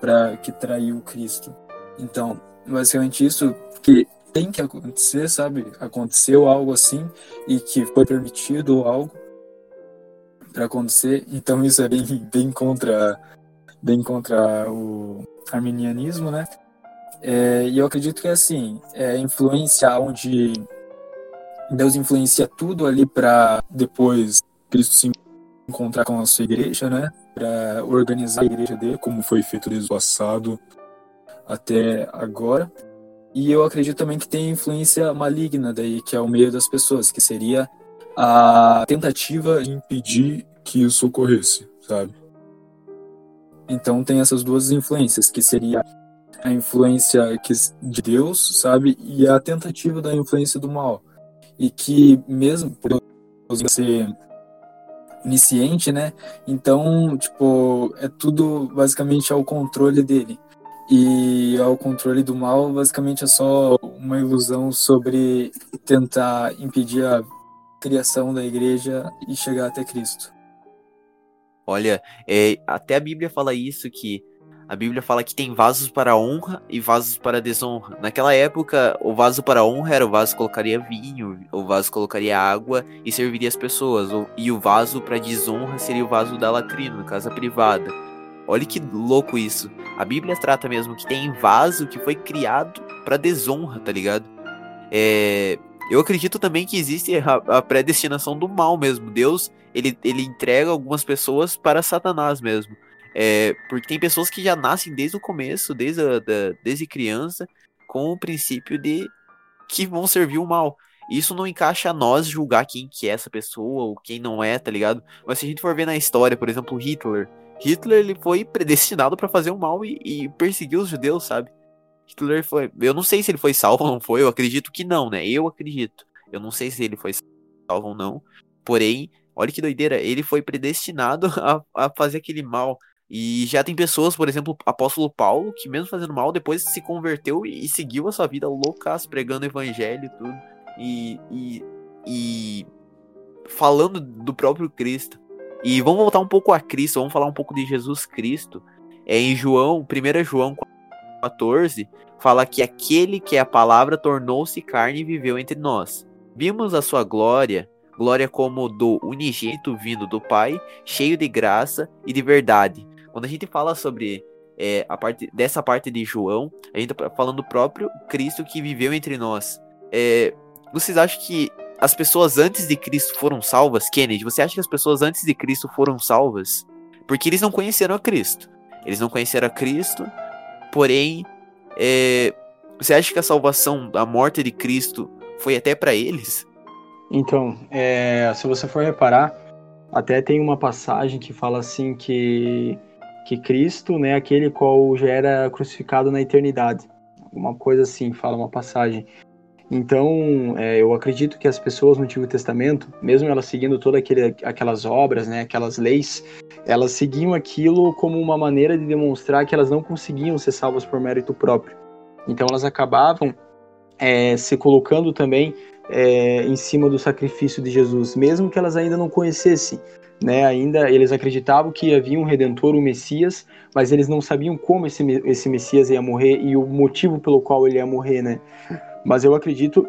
Para que traiu Cristo. Então, basicamente isso que tem que acontecer, sabe? Aconteceu algo assim e que foi permitido algo para acontecer. Então isso é bem, bem contra bem contra o arminianismo, né? É, e eu acredito que assim, é influência onde Deus influencia tudo ali para depois Cristo se encontrar com a sua igreja, né? Para organizar a igreja dele, como foi feito desde o passado até agora. E eu acredito também que tem influência maligna daí, que é o meio das pessoas, que seria a tentativa de impedir que isso ocorresse, sabe? Então tem essas duas influências, que seria a influência de Deus, sabe? E a tentativa da influência do mal e que mesmo por ser iniciante, né? Então, tipo, é tudo basicamente ao controle dele. E ao controle do mal, basicamente é só uma ilusão sobre tentar impedir a criação da igreja e chegar até Cristo. Olha, é, até a Bíblia fala isso que a Bíblia fala que tem vasos para honra e vasos para desonra. Naquela época, o vaso para honra era o vaso que colocaria vinho, o vaso colocaria água e serviria as pessoas. E o vaso para desonra seria o vaso da latrina, casa privada. Olha que louco isso. A Bíblia trata mesmo que tem vaso que foi criado para desonra, tá ligado? É, eu acredito também que existe a, a, predestinação do mal mesmo. Deus, ele, ele entrega algumas pessoas para Satanás mesmo. É, porque tem pessoas que já nascem desde o começo, desde, a, da, desde criança, com o princípio de que vão servir o mal. Isso não encaixa a nós julgar quem que é essa pessoa ou quem não é, tá ligado? Mas se a gente for ver na história, por exemplo, Hitler. Hitler ele foi predestinado para fazer o mal e, e perseguir os judeus, sabe? Hitler foi. Eu não sei se ele foi salvo ou não foi, eu acredito que não, né? Eu acredito. Eu não sei se ele foi salvo ou não. Porém, olha que doideira, ele foi predestinado (laughs) a, a fazer aquele mal. E já tem pessoas, por exemplo, apóstolo Paulo, que mesmo fazendo mal, depois se converteu e, seguiu a sua vida loucas, pregando evangelho e tudo. E, e, e falando do próprio Cristo. E vamos voltar um pouco a Cristo, vamos falar um pouco de Jesus Cristo. É em João, 1 João 14, fala que aquele que é a palavra tornou-se carne e viveu entre nós. Vimos a sua glória, glória como do unigênito vindo do Pai, cheio de graça e de verdade. Quando a gente fala sobre é, a parte dessa parte de João, a gente tá falando do próprio Cristo que viveu entre nós. É, vocês acham que as pessoas antes de Cristo foram salvas? Kennedy, você acha que as pessoas antes de Cristo foram salvas? Porque eles não conheceram a Cristo. Eles não conheceram a Cristo, porém, é, você acha que a salvação, a morte de Cristo, foi até para eles? Então, é, se você for reparar, até tem uma passagem que fala assim que que Cristo, né, aquele qual já era crucificado na eternidade. Uma coisa assim, fala uma passagem. Então, é, eu acredito que as pessoas no Antigo Testamento, mesmo elas seguindo todas aquelas obras, né, aquelas leis, elas seguiam aquilo como uma maneira de demonstrar que elas não conseguiam ser salvas por mérito próprio. Então, elas acabavam é, se colocando também é, em cima do sacrifício de Jesus, mesmo que elas ainda não conhecessem né? Ainda eles acreditavam que havia um redentor, um Messias, mas eles não sabiam como esse, esse Messias ia morrer e o motivo pelo qual ele ia morrer, né? Mas eu acredito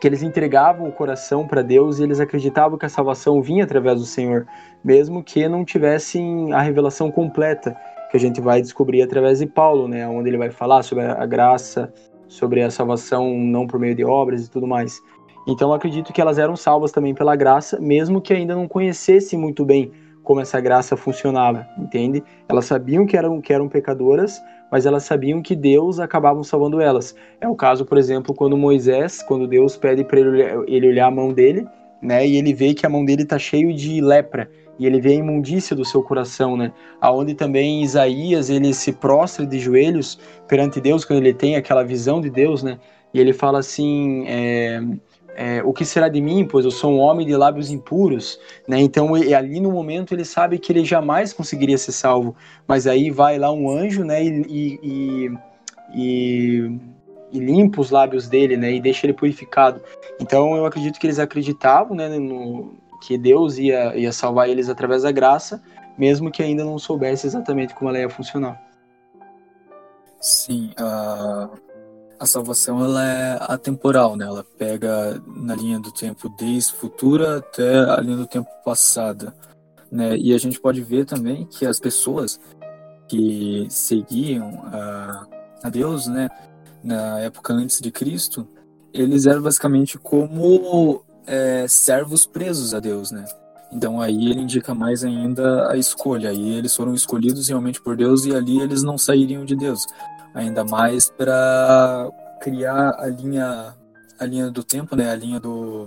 que eles entregavam o coração para Deus e eles acreditavam que a salvação vinha através do Senhor, mesmo que não tivessem a revelação completa, que a gente vai descobrir através de Paulo, né, onde ele vai falar sobre a graça, sobre a salvação não por meio de obras e tudo mais. Então eu acredito que elas eram salvas também pela graça, mesmo que ainda não conhecessem muito bem como essa graça funcionava, entende? Elas sabiam que eram, que eram pecadoras, mas elas sabiam que Deus acabava salvando elas. É o caso, por exemplo, quando Moisés, quando Deus pede para ele, ele olhar a mão dele, né, e ele vê que a mão dele está cheio de lepra, e ele vê a imundícia do seu coração, né? Aonde também Isaías ele se prostra de joelhos perante Deus quando ele tem aquela visão de Deus, né? E ele fala assim, é, é, o que será de mim, pois eu sou um homem de lábios impuros, né? Então ali no momento ele sabe que ele jamais conseguiria ser salvo, mas aí vai lá um anjo, né? E, e, e, e limpa os lábios dele, né? E deixa ele purificado. Então eu acredito que eles acreditavam, né? No, que Deus ia, ia salvar eles através da graça, mesmo que ainda não soubesse exatamente como ela ia funcionar. Sim, uh, a salvação ela é atemporal, né? Ela pega na linha do tempo desde futura até a linha do tempo passada, né? E a gente pode ver também que as pessoas que seguiam a, a Deus, né, na época antes de Cristo, eles eram basicamente como é, servos presos a Deus, né? Então aí ele indica mais ainda a escolha. Aí eles foram escolhidos realmente por Deus e ali eles não sairiam de Deus ainda mais para criar a linha a linha do tempo, né, a linha do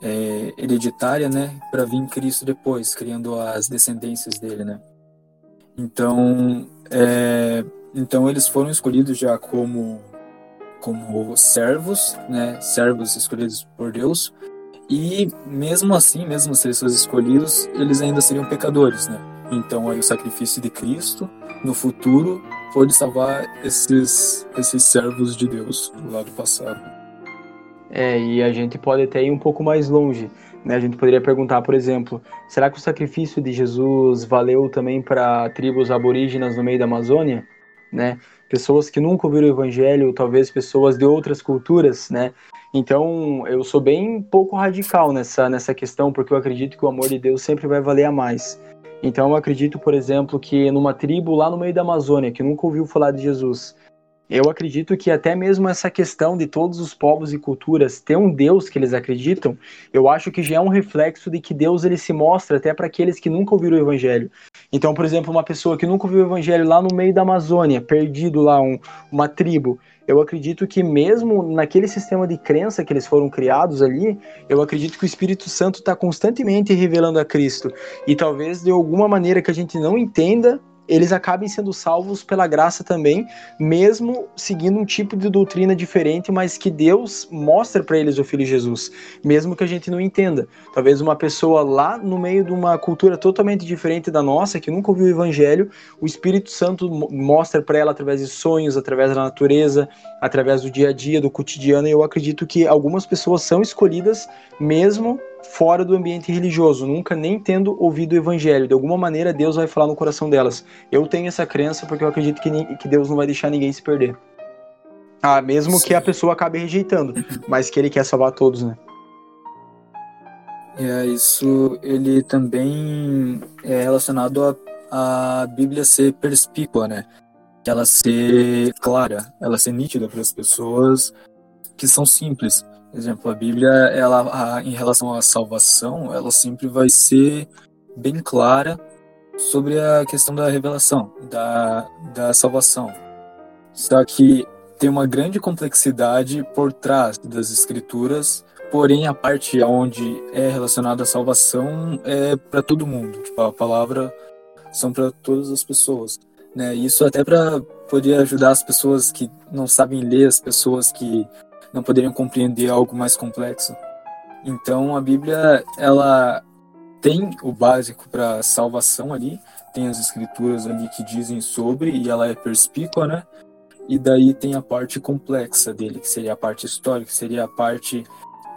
é, hereditária, né, para vir Cristo depois, criando as descendências dele, né. Então, é, então eles foram escolhidos já como como servos, né, servos escolhidos por Deus. E mesmo assim, mesmo se eles fossem escolhidos, eles ainda seriam pecadores, né? Então aí o sacrifício de Cristo no futuro pode salvar esses, esses servos de Deus do lado passado. É, e a gente pode até ir um pouco mais longe. Né? A gente poderia perguntar, por exemplo, será que o sacrifício de Jesus valeu também para tribos aborígenas no meio da Amazônia? Né? Pessoas que nunca ouviram o evangelho, talvez pessoas de outras culturas, né? Então, eu sou bem pouco radical nessa, nessa questão, porque eu acredito que o amor de Deus sempre vai valer a mais. Então eu acredito, por exemplo, que numa tribo lá no meio da Amazônia, que nunca ouviu falar de Jesus, eu acredito que até mesmo essa questão de todos os povos e culturas ter um Deus que eles acreditam, eu acho que já é um reflexo de que Deus ele se mostra até para aqueles que nunca ouviram o evangelho. Então, por exemplo, uma pessoa que nunca ouviu o evangelho lá no meio da Amazônia, perdido lá um, uma tribo, eu acredito que mesmo naquele sistema de crença que eles foram criados ali, eu acredito que o Espírito Santo está constantemente revelando a Cristo. E talvez de alguma maneira que a gente não entenda, eles acabem sendo salvos pela graça também, mesmo seguindo um tipo de doutrina diferente, mas que Deus mostra para eles o Filho Jesus, mesmo que a gente não entenda. Talvez uma pessoa lá no meio de uma cultura totalmente diferente da nossa, que nunca ouviu o Evangelho, o Espírito Santo mostra para ela através de sonhos, através da natureza, através do dia a dia, do cotidiano, e eu acredito que algumas pessoas são escolhidas mesmo fora do ambiente religioso, nunca nem tendo ouvido o evangelho. De alguma maneira, Deus vai falar no coração delas. Eu tenho essa crença porque eu acredito que, que Deus não vai deixar ninguém se perder. Ah, mesmo Sim. que a pessoa acabe rejeitando, (laughs) mas que ele quer salvar todos, né? É, isso ele também é relacionado a, a Bíblia ser perspícua, né? Ela ser clara, ela ser nítida para as pessoas que são simples. Por exemplo, a Bíblia, ela, a, em relação à salvação, ela sempre vai ser bem clara sobre a questão da revelação, da, da salvação. Só que tem uma grande complexidade por trás das escrituras, porém a parte onde é relacionada à salvação é para todo mundo. Tipo, a palavra são para todas as pessoas. Né? Isso até para poder ajudar as pessoas que não sabem ler, as pessoas que não poderiam compreender algo mais complexo. Então a Bíblia ela tem o básico para salvação ali, tem as escrituras ali que dizem sobre e ela é perspícua, né? E daí tem a parte complexa dele, que seria a parte histórica, que seria a parte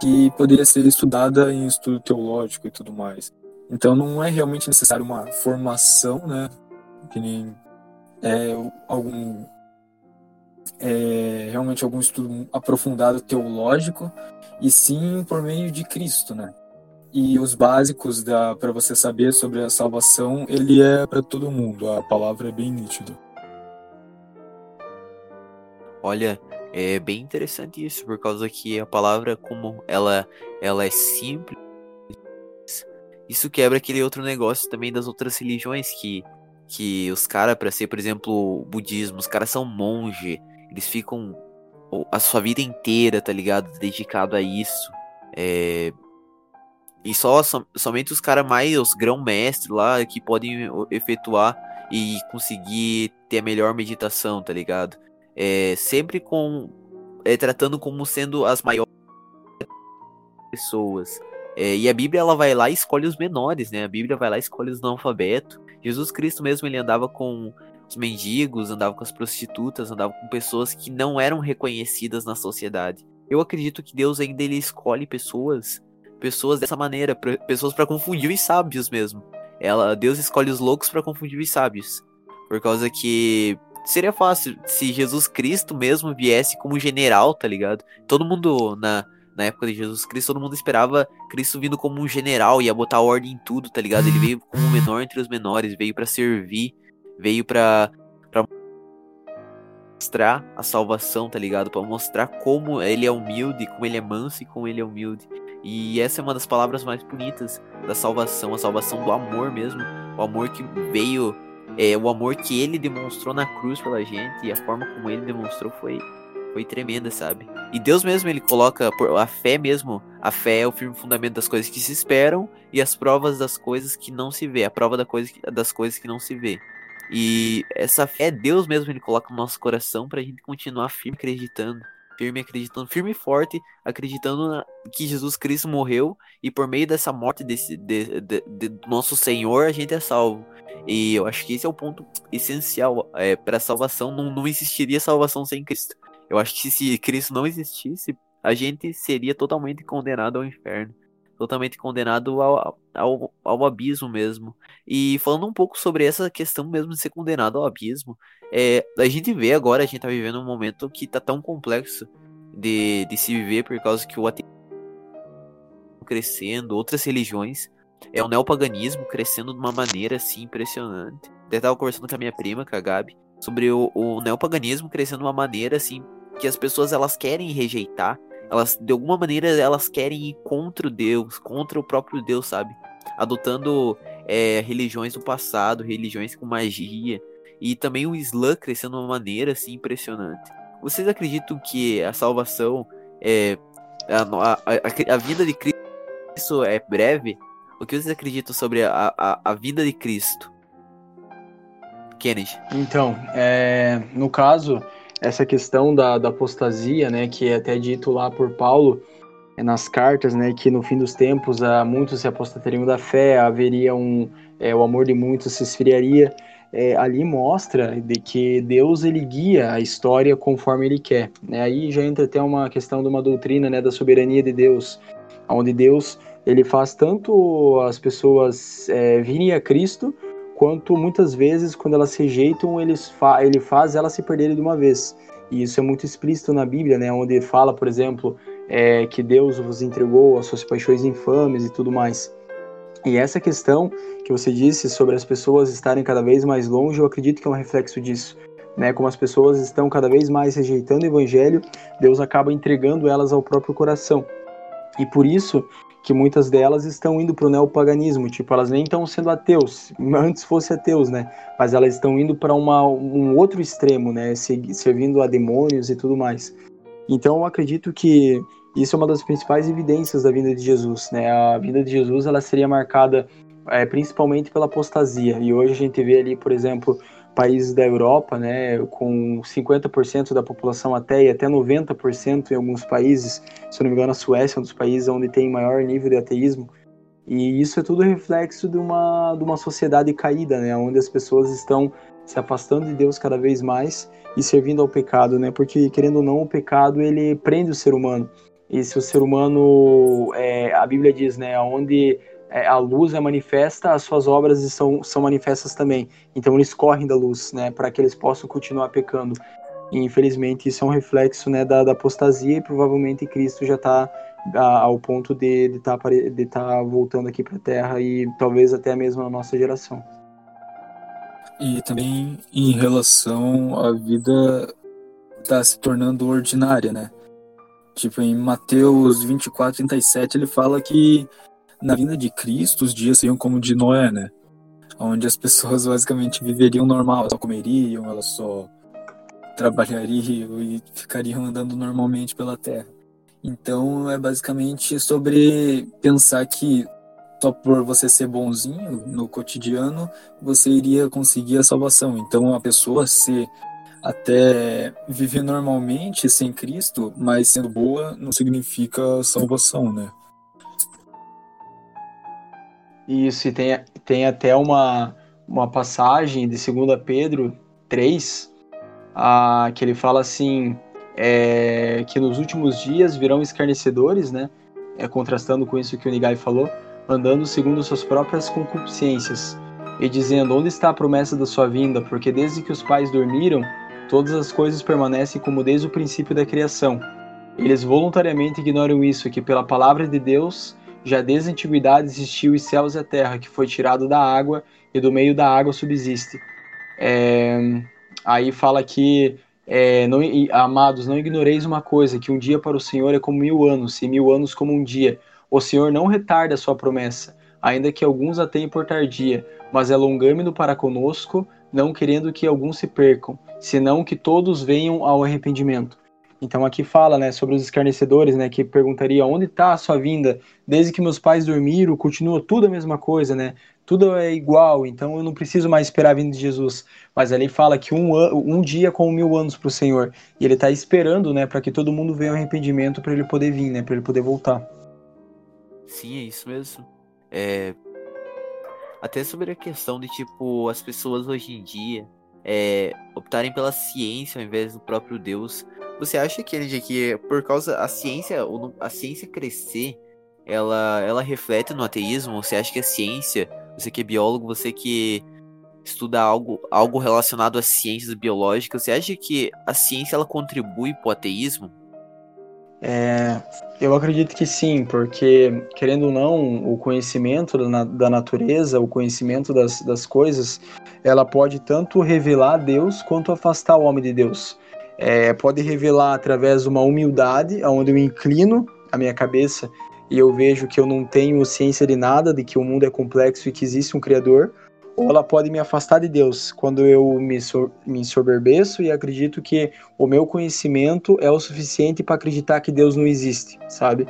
que poderia ser estudada em estudo teológico e tudo mais. Então não é realmente necessário uma formação, né? Que nem é, algum é, realmente algum estudo aprofundado teológico e sim por meio de Cristo, né? E os básicos para você saber sobre a salvação, ele é para todo mundo. A palavra é bem nítida. Olha, é bem interessante isso, por causa que a palavra, como ela, ela é simples, isso quebra aquele outro negócio também das outras religiões que, que os caras, para ser, por exemplo, budismo, os caras são monge, eles ficam a sua vida inteira, tá ligado? Dedicado a isso. É... E só somente os caras mais, os grão-mestre lá, que podem efetuar e conseguir ter a melhor meditação, tá ligado? É, sempre com. É, tratando como sendo as maiores pessoas. É, e a Bíblia ela vai lá e escolhe os menores, né? A Bíblia vai lá e escolhe os analfabetos. Jesus Cristo mesmo ele andava com os mendigos, andava com as prostitutas, andava com pessoas que não eram reconhecidas na sociedade. Eu acredito que Deus ainda ele escolhe pessoas, pessoas dessa maneira, pessoas para confundir os sábios mesmo. Ela, Deus escolhe os loucos para confundir os sábios, por causa que seria fácil se Jesus Cristo mesmo viesse como general, tá ligado? Todo mundo na na época de Jesus Cristo, todo mundo esperava Cristo vindo como um general, ia botar ordem em tudo, tá ligado? Ele veio como o menor entre os menores, veio para servir, veio para mostrar a salvação, tá ligado? Para mostrar como ele é humilde, como ele é manso e como ele é humilde. E essa é uma das palavras mais bonitas da salvação, a salvação do amor mesmo, o amor que veio, é, o amor que ele demonstrou na cruz pela gente e a forma como ele demonstrou foi foi tremenda, sabe? E Deus mesmo ele coloca a fé mesmo, a fé é o firme fundamento das coisas que se esperam e as provas das coisas que não se vê, a prova da coisa, das coisas que não se vê. E essa fé, Deus mesmo, ele coloca no nosso coração pra gente continuar firme acreditando. Firme acreditando, firme e forte, acreditando na, que Jesus Cristo morreu e por meio dessa morte desse, de, de, de, do nosso Senhor a gente é salvo. E eu acho que esse é o ponto essencial é, para salvação. Não, não existiria salvação sem Cristo. Eu acho que se Cristo não existisse, a gente seria totalmente condenado ao inferno totalmente condenado ao, ao, ao abismo mesmo. E falando um pouco sobre essa questão mesmo de ser condenado ao abismo, é, a gente vê agora, a gente tá vivendo um momento que tá tão complexo de, de se viver por causa que o ateísmo crescendo, outras religiões, é o neopaganismo crescendo de uma maneira assim impressionante. Até tava conversando com a minha prima, com a Gabi, sobre o, o neopaganismo crescendo de uma maneira assim que as pessoas elas querem rejeitar elas, de alguma maneira, elas querem ir contra o Deus, contra o próprio Deus, sabe? Adotando é, religiões do passado, religiões com magia. E também o Islã crescendo de uma maneira assim impressionante. Vocês acreditam que a salvação é. A, a, a, a vida de Cristo é breve? O que vocês acreditam sobre a, a, a vida de Cristo? Kennedy. Então, é, no caso, essa questão da, da apostasia, né, que é até dito lá por Paulo é, nas cartas, né, que no fim dos tempos a, muitos se apostatariam da fé, haveria um, é, o amor de muitos se esfriaria. É, ali mostra de que Deus ele guia a história conforme ele quer. Né? Aí já entra até uma questão de uma doutrina né, da soberania de Deus, onde Deus ele faz tanto as pessoas é, virem a Cristo, quanto muitas vezes, quando elas rejeitam, eles fa ele faz elas se perderem de uma vez. E isso é muito explícito na Bíblia, né? Onde fala, por exemplo, é, que Deus vos entregou as suas paixões infames e tudo mais. E essa questão que você disse sobre as pessoas estarem cada vez mais longe, eu acredito que é um reflexo disso. Né? Como as pessoas estão cada vez mais rejeitando o evangelho, Deus acaba entregando elas ao próprio coração. E por isso que muitas delas estão indo para o neopaganismo, tipo, elas nem estão sendo ateus, antes fosse ateus, né? Mas elas estão indo para um outro extremo, né? Servindo a demônios e tudo mais. Então eu acredito que isso é uma das principais evidências da vinda de Jesus, né? A vinda de Jesus ela seria marcada é, principalmente pela apostasia. E hoje a gente vê ali, por exemplo, países da Europa, né, com 50% da população ateia, até 90% em alguns países, se eu não me engano a Suécia é um dos países onde tem maior nível de ateísmo, e isso é tudo reflexo de uma, de uma sociedade caída, né, onde as pessoas estão se afastando de Deus cada vez mais e servindo ao pecado, né, porque querendo ou não o pecado ele prende o ser humano, e se o ser humano, é, a Bíblia diz, né, onde é, a luz é manifesta, as suas obras são, são manifestas também. Então eles correm da luz, né, para que eles possam continuar pecando. E infelizmente isso é um reflexo né, da, da apostasia e provavelmente Cristo já está ao ponto de estar tá, de tá voltando aqui para a Terra e talvez até mesmo na nossa geração. E também em relação à vida tá se tornando ordinária, né? Tipo, em Mateus 24, 37, ele fala que na vinda de Cristo os dias seriam como de Noé, né? Onde as pessoas basicamente viveriam normal, elas só comeriam, elas só trabalhariam e ficariam andando normalmente pela terra. Então é basicamente sobre pensar que só por você ser bonzinho no cotidiano, você iria conseguir a salvação. Então, a pessoa ser até viver normalmente sem Cristo, mas sendo boa, não significa salvação, né? Isso, e tem, tem até uma, uma passagem de 2 Pedro 3, a, que ele fala assim, é, que nos últimos dias virão escarnecedores, né? É, contrastando com isso que o Nigai falou, andando segundo suas próprias concupiscências, e dizendo: Onde está a promessa da sua vinda? Porque desde que os pais dormiram, todas as coisas permanecem como desde o princípio da criação. Eles voluntariamente ignoram isso, que pela palavra de Deus, já desde a antiguidade existiu os céus e a terra, que foi tirado da água e do meio da água subsiste. É, aí fala que, é, não, amados, não ignoreis uma coisa, que um dia para o Senhor é como mil anos, e mil anos como um dia. O Senhor não retarda a sua promessa, ainda que alguns a tenham por tardia, mas é longâmino para conosco, não querendo que alguns se percam, senão que todos venham ao arrependimento. Então aqui fala, né, sobre os escarnecedores, né, que perguntaria onde está a sua vinda? Desde que meus pais dormiram, continua tudo a mesma coisa, né? Tudo é igual, então eu não preciso mais esperar a vinda de Jesus. Mas ali fala que um, um dia com mil anos para o Senhor, e ele está esperando, né, para que todo mundo venha ao arrependimento para ele poder vir, né, para ele poder voltar. Sim, é isso mesmo. É... Até sobre a questão de, tipo, as pessoas hoje em dia é, optarem pela ciência ao invés do próprio Deus. Você acha, Kennedy, que por causa a ciência, a ciência crescer, ela, ela reflete no ateísmo? Você acha que a ciência, você que é biólogo, você que estuda algo, algo relacionado às ciências biológicas, você acha que a ciência ela contribui para o ateísmo? É, eu acredito que sim, porque, querendo ou não, o conhecimento da, da natureza, o conhecimento das, das coisas, ela pode tanto revelar Deus quanto afastar o homem de Deus. É, pode revelar através de uma humildade, onde eu inclino a minha cabeça e eu vejo que eu não tenho ciência de nada, de que o mundo é complexo e que existe um Criador, ou ela pode me afastar de Deus quando eu me, so, me soberbeço e acredito que o meu conhecimento é o suficiente para acreditar que Deus não existe, sabe?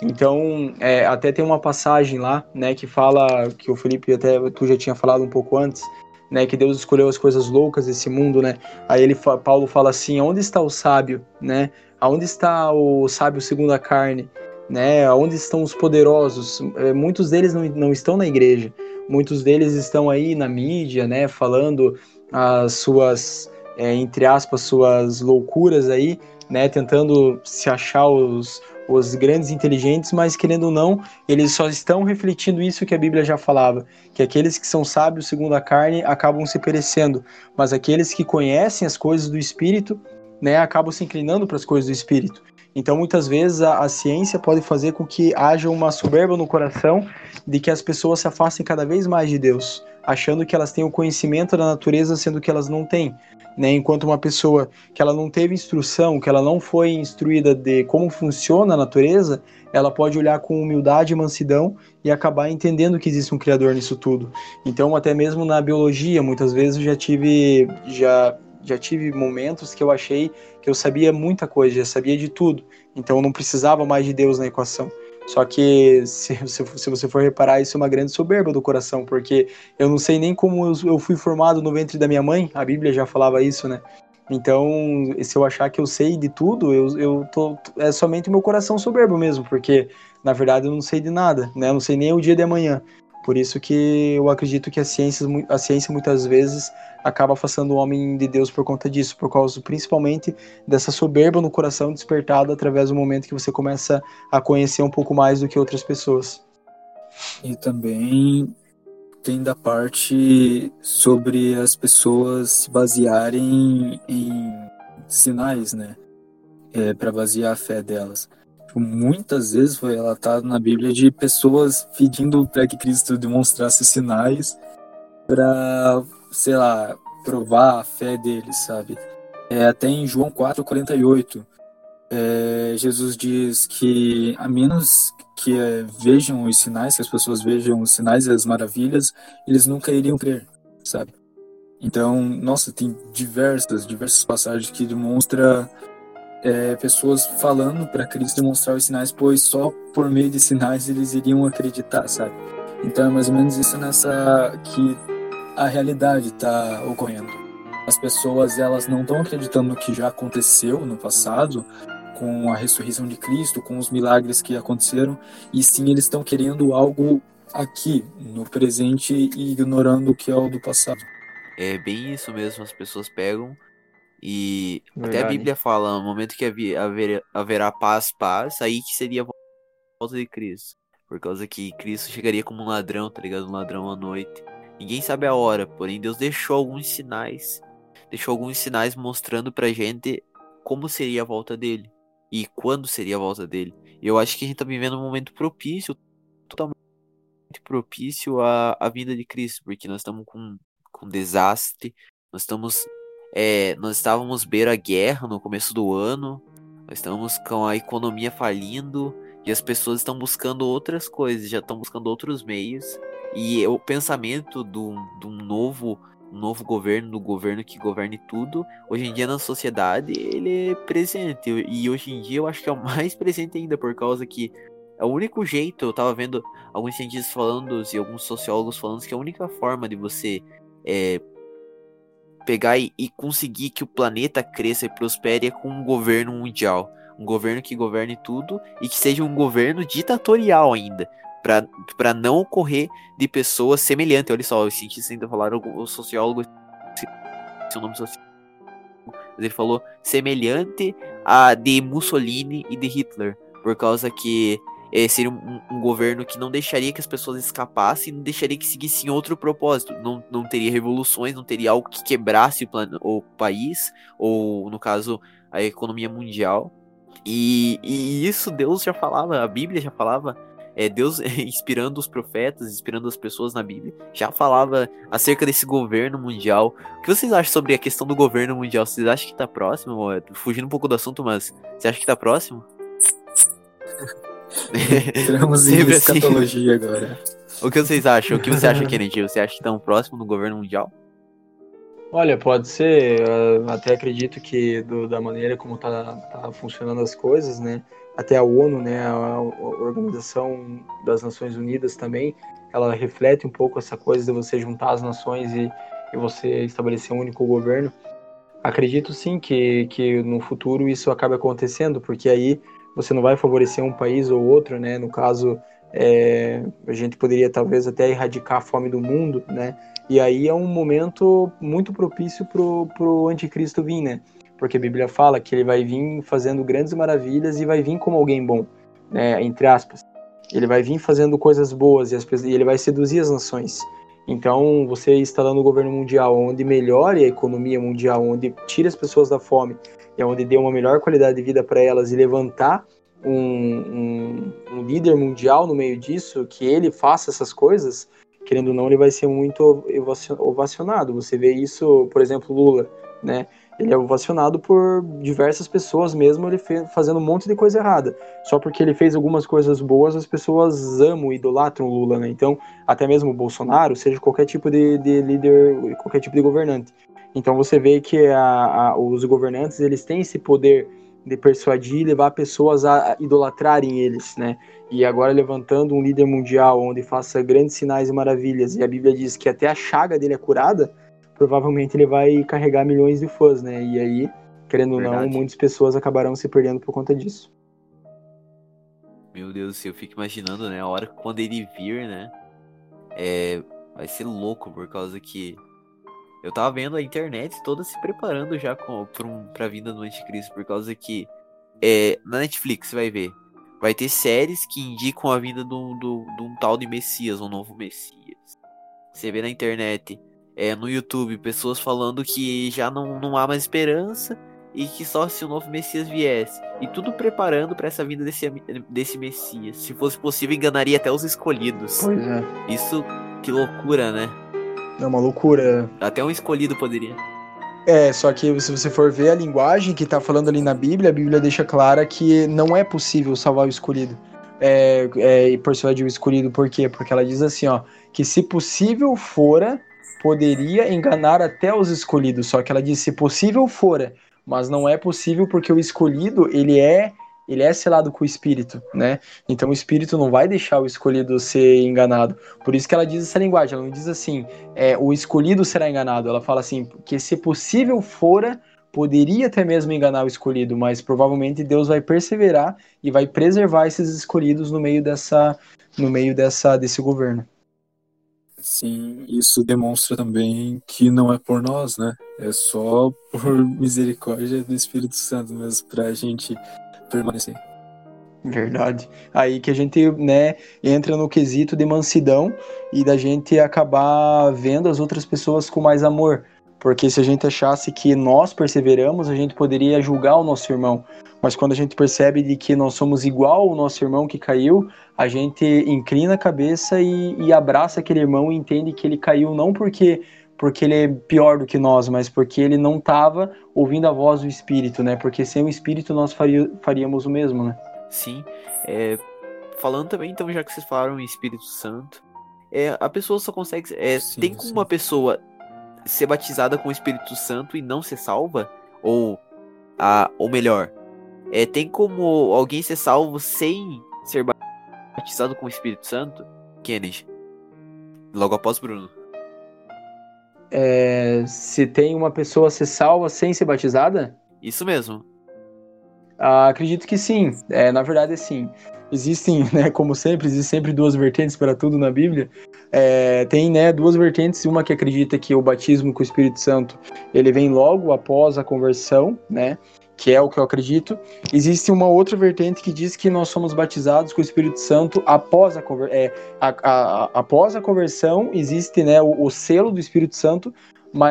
Então, é, até tem uma passagem lá, né, que fala que o Felipe até tu já tinha falado um pouco antes, né, que Deus escolheu as coisas loucas desse mundo, né? Aí ele Paulo fala assim: "Onde está o sábio, né? Aonde está o sábio segundo a carne, né? Aonde estão os poderosos? É, muitos deles não, não estão na igreja. Muitos deles estão aí na mídia, né, falando as suas, é, entre aspas, suas loucuras aí, né, tentando se achar os, os grandes inteligentes, mas querendo ou não, eles só estão refletindo isso que a Bíblia já falava, que aqueles que são sábios segundo a carne acabam se perecendo, mas aqueles que conhecem as coisas do Espírito, né, acabam se inclinando para as coisas do Espírito. Então, muitas vezes, a, a, ciência pode fazer com que haja uma soberba no coração de que as pessoas se afastem cada vez mais de Deus, achando que elas têm o conhecimento da natureza, sendo que elas não têm. Né? Enquanto uma pessoa que ela não teve instrução, que ela não foi instruída de como funciona a natureza, ela pode olhar com humildade e mansidão e acabar entendendo que existe um criador nisso tudo. Então, até mesmo na biologia, muitas vezes eu já tive já já tive momentos que eu achei que eu sabia muita coisa, já sabia de tudo. Então eu não precisava mais de Deus na equação. Só que se, (laughs) se, se, você for reparar, isso é uma grande soberba do coração, porque eu não sei nem como eu, eu fui formado no ventre da minha mãe, a Bíblia já falava isso, né? Então, se eu achar que eu sei de tudo, eu, eu tô, é somente meu coração soberbo mesmo, porque na verdade eu não sei de nada, né? Eu não sei nem o dia de amanhã. Por isso que eu acredito que a ciência, a ciência muitas vezes acaba afastando o homem de Deus por conta disso, por causa principalmente dessa soberba no coração despertada através do momento que você começa a conhecer um pouco mais do que outras pessoas. E também tem da parte sobre as pessoas se basearem em sinais, né? É, para basear a fé delas. Tipo, muitas vezes foi relatado na Bíblia de pessoas pedindo para que Cristo demonstrasse sinais para, sei lá, provar a fé deles, sabe? É, até em João 4,48, é, Jesus diz que a menos que é, vejam os sinais, que as pessoas vejam os sinais e as maravilhas, eles nunca iriam crer, sabe? Então, nossa, tem diversas, diversas passagens que demonstram é, pessoas falando para Cristo demonstrar os sinais, pois só por meio de sinais eles iriam acreditar, sabe? Então é mais ou menos isso nessa que a realidade está ocorrendo. As pessoas elas não estão acreditando no que já aconteceu no passado, com a ressurreição de Cristo, com os milagres que aconteceram, e sim eles estão querendo algo aqui, no presente, e ignorando o que é o do passado. É bem isso mesmo, as pessoas pegam e Verdade. até a Bíblia fala, no momento que haver, haverá paz, paz, aí que seria a volta de Cristo. Por causa que Cristo chegaria como um ladrão, tá ligado? Um ladrão à noite. Ninguém sabe a hora, porém Deus deixou alguns sinais. Deixou alguns sinais mostrando pra gente como seria a volta dele. E quando seria a volta dele. E eu acho que a gente tá vivendo um momento propício, totalmente propício à, à vinda de Cristo. Porque nós estamos com, com desastre. Nós estamos é, nós estávamos beira guerra no começo do ano, nós estamos com a economia falindo e as pessoas estão buscando outras coisas, já estão buscando outros meios. E o pensamento de um novo, novo governo, do governo que governe tudo, hoje em dia na sociedade, ele é presente. E hoje em dia eu acho que é o mais (laughs) presente ainda, por causa que é o único jeito, eu tava vendo alguns cientistas falando e alguns sociólogos falando que a única forma de você é, pegar e, e conseguir que o planeta cresça e prospere é com um governo mundial. Um governo que governe tudo e que seja um governo ditatorial ainda. para não ocorrer de pessoas semelhantes. Olha só, os cientistas ainda falaram, o sociólogo, seu nome social, ele falou semelhante a de Mussolini e de Hitler, por causa que seria um, um, governo que não deixaria que as pessoas escapassem, não deixaria que seguissem outro propósito. Não, não teria revoluções, não teria algo que quebrasse o, plan, o país, ou no caso, a economia mundial. E, e isso Deus já falava, a Bíblia já falava. É, Deus (laughs) inspirando os profetas, inspirando as pessoas na Bíblia, já falava acerca desse governo mundial. O que vocês acham sobre a questão do governo mundial? Vocês acham que está próximo? Fugindo um pouco do assunto, mas você acha que está próximo? (laughs) Entramos em assim. escatologia assim. agora. O que vocês acham? O que você acha, Kennedy? Você acha que estão próximo do governo mundial? Olha, pode ser. Eu até acredito que do, da maneira como tá, tá, funcionando as coisas, né? Até a ONU, né? A, a Organização das Nações Unidas também, ela reflete um pouco essa coisa de você juntar as nações e, e você estabelecer um único governo. Acredito sim que, que no futuro isso acabe acontecendo, porque aí você não vai favorecer um país ou outro, né? No caso, é, a gente poderia talvez até erradicar a fome do mundo, né? E aí é um momento muito propício pro, pro anticristo vir, né? Porque a Bíblia fala que ele vai vir fazendo grandes maravilhas e vai vir como alguém bom, né? Entre aspas. Ele vai vir fazendo coisas boas e, as, e ele vai seduzir as nações. Então, você instalando o governo mundial onde melhore a economia mundial, onde tire as pessoas da fome, é onde dê uma melhor qualidade de vida para elas e levantar um, um, um, líder mundial no meio disso, que ele faça essas coisas, querendo ou não, ele vai ser muito ovacionado. Você vê isso, por exemplo, Lula, né? Ele é ovacionado por diversas pessoas, mesmo ele fazendo um monte de coisa errada. Só porque ele fez algumas coisas boas, as pessoas amam, idolatram o Lula, né? Então, até mesmo o Bolsonaro, seja qualquer tipo de, de líder, qualquer tipo de governante. Então você vê que a, a, os governantes eles têm esse poder de persuadir e levar pessoas a idolatrarem eles, né? E agora levantando um líder mundial onde faça grandes sinais e maravilhas, e a Bíblia diz que até a chaga dele é curada, provavelmente ele vai carregar milhões de fãs, né? E aí, querendo ou não, muitas pessoas acabarão se perdendo por conta disso. Meu Deus, eu fico imaginando, né? A hora quando ele vir, né? É, vai ser louco por causa que eu tava vendo a internet toda se preparando já com, pra, um, pra vinda do anticristo, por causa que é, na Netflix você vai ver. vai ter séries que indicam a vinda de um, de um tal de Messias, um novo Messias. Você vê na internet, é, no YouTube, pessoas falando que já não, não há mais esperança e que só se o novo Messias viesse. E tudo preparando para essa vinda desse, desse Messias. Se fosse possível, enganaria até os escolhidos. Pois é. Isso, que loucura, né? É uma loucura. Até um escolhido poderia. É, só que se você for ver a linguagem que tá falando ali na Bíblia, a Bíblia deixa clara que não é possível salvar o escolhido. É, é, e persuade o escolhido, por quê? Porque ela diz assim, ó, que se possível fora, poderia enganar até os escolhidos. Só que ela diz se possível fora, mas não é possível porque o escolhido, ele é ele é selado com o Espírito, né? Então o Espírito não vai deixar o escolhido ser enganado. Por isso que ela diz essa linguagem, ela não diz assim, é, o escolhido será enganado. Ela fala assim, que se possível fora, poderia até mesmo enganar o escolhido, mas provavelmente Deus vai perseverar e vai preservar esses escolhidos no meio dessa, no meio dessa, desse governo. Sim, isso demonstra também que não é por nós, né? É só (laughs) por misericórdia do Espírito Santo mesmo para a gente permanecer. Verdade. Aí que a gente, né, entra no quesito de mansidão e da gente acabar vendo as outras pessoas com mais amor. Porque se a gente achasse que nós perseveramos, a gente poderia julgar o nosso irmão. Mas quando a gente percebe de que nós somos igual ao nosso irmão que caiu, a gente inclina a cabeça e, e abraça aquele irmão e entende que ele caiu não porque porque ele é pior do que nós, mas porque ele não estava ouvindo a voz do Espírito, né? Porque sem o Espírito nós faríamos o mesmo, né? Sim. É, falando também, então, já que vocês falaram em Espírito Santo, é, a pessoa só consegue. É, sim, tem como sim. uma pessoa ser batizada com o Espírito Santo e não ser salva? Ou, a, ou melhor, é, tem como alguém ser salvo sem ser batizado com o Espírito Santo? Kennedy. Logo após Bruno é, se tem uma pessoa ser salva sem ser batizada? Isso mesmo. Ah, acredito que sim. É, na verdade, sim. Existem, (laughs) né, como sempre, existem sempre duas vertentes para tudo na Bíblia. É, tem né, duas vertentes, uma que acredita que o batismo com o Espírito Santo ele vem logo após a conversão, né? que é o que eu acredito. Existe uma outra vertente que diz que nós somos batizados com o Espírito Santo após a, é, a, a, após a conversão, existe né, o, o selo do Espírito Santo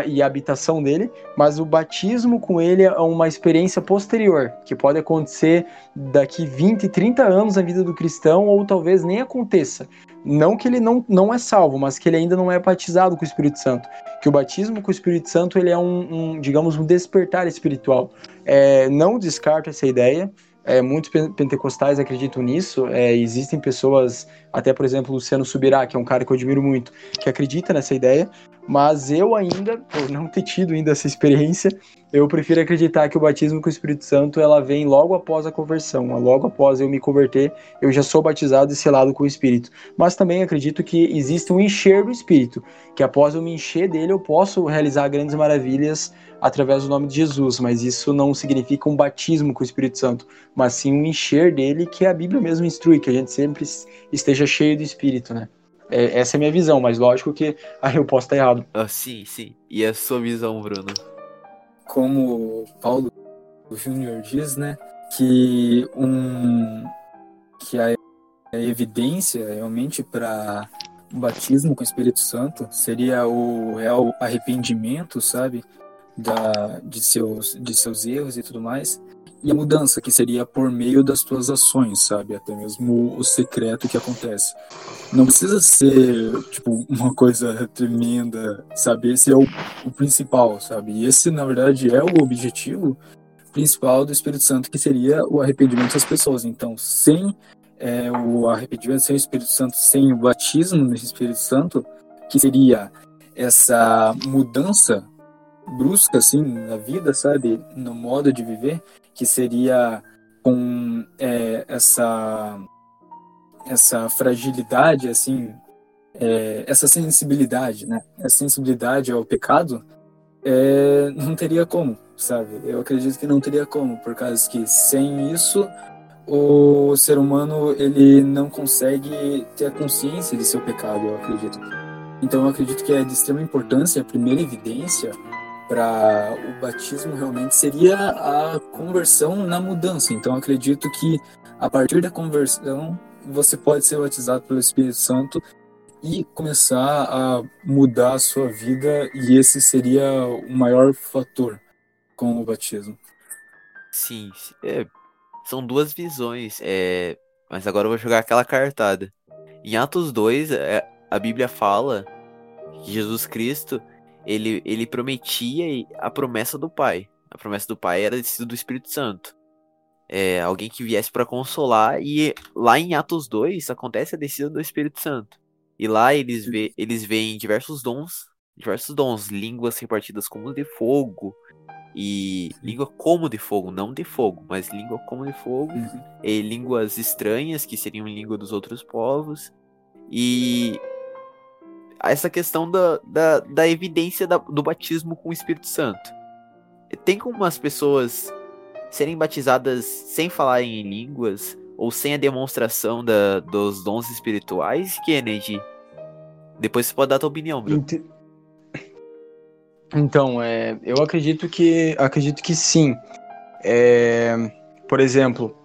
e a habitação dele, mas o batismo com ele é uma experiência posterior, que pode acontecer daqui 20, 30 anos na vida do cristão, ou talvez nem aconteça. Não que ele não, não é salvo, mas que ele ainda não é batizado com o Espírito Santo. Que o batismo com o Espírito Santo ele é um, um digamos, um despertar espiritual. É, não descarto essa ideia. É, muitos pentecostais acreditam nisso. É, existem pessoas, até por exemplo, Luciano Subirá, que é um cara que eu admiro muito, que acredita nessa ideia. Mas eu ainda, por não ter tido ainda essa experiência, eu prefiro acreditar que o batismo com o Espírito Santo ela vem logo após a conversão, logo após eu me converter, eu já sou batizado e selado com o Espírito. Mas também acredito que existe um encher do Espírito, que após eu me encher dele eu posso realizar grandes maravilhas através do nome de Jesus, mas isso não significa um batismo com o Espírito Santo, mas sim um encher dele que a Bíblia mesmo instrui, que a gente sempre esteja cheio do Espírito, né? É, essa é a minha visão, mas lógico que (laughs) aí eu posso estar errado. Ah, sim, sim. E a sua visão, Bruno? Como Paulo Júnior diz, né, que um que a, a evidência realmente para o batismo com o Espírito Santo seria o real arrependimento, sabe, da de seus de seus erros e tudo mais e a mudança, que seria por meio das tuas ações, sabe? Até mesmo o secreto que acontece. Não precisa ser, tipo, (laughs) uma coisa tremenda, sabe? Esse é o, o principal, sabe? E esse, na verdade, é o objetivo principal do Espírito Santo, que seria o arrependimento das pessoas. Então, sem é, o arrependimento, sem o Espírito Santo, sem o batismo no Espírito Santo, que seria essa mudança brusca, assim, na vida, sabe? No modo de viver, que seria com é, essa essa fragilidade assim é, essa sensibilidade né? Essa sensibilidade ao pecado é, não teria como sabe? Eu acredito que não teria como por causa que sem isso o ser humano ele não consegue ter a consciência de seu pecado eu acredito. Então eu acredito que é de extrema importância a primeira evidência para o batismo realmente seria a conversão na mudança. Então acredito que a partir da conversão, você pode ser batizado pelo Espírito Santo e começar a mudar a sua vida, e esse seria o maior fator com o batismo. Sim, é, são duas visões, é, mas agora eu vou jogar aquela cartada. Em Atos 2, é, a Bíblia fala que Jesus Cristo ele, ele prometia a promessa do Pai. A promessa do Pai era descido do Espírito Santo. É, alguém que viesse para consolar, e lá em Atos 2 acontece a descida do Espírito Santo. E lá eles, vê, eles veem diversos dons, diversos dons, línguas repartidas como de fogo, e língua como de fogo, não de fogo, mas língua como de fogo, uhum. e línguas estranhas, que seriam língua dos outros povos, e essa questão da, da, da evidência da, do batismo com o Espírito Santo. Tem como as pessoas serem batizadas sem falarem em línguas ou sem a demonstração da, dos dons espirituais, Kennedy? Depois você pode dar a tua opinião, Bruno. Então, é, eu acredito que acredito que sim. É, por exemplo,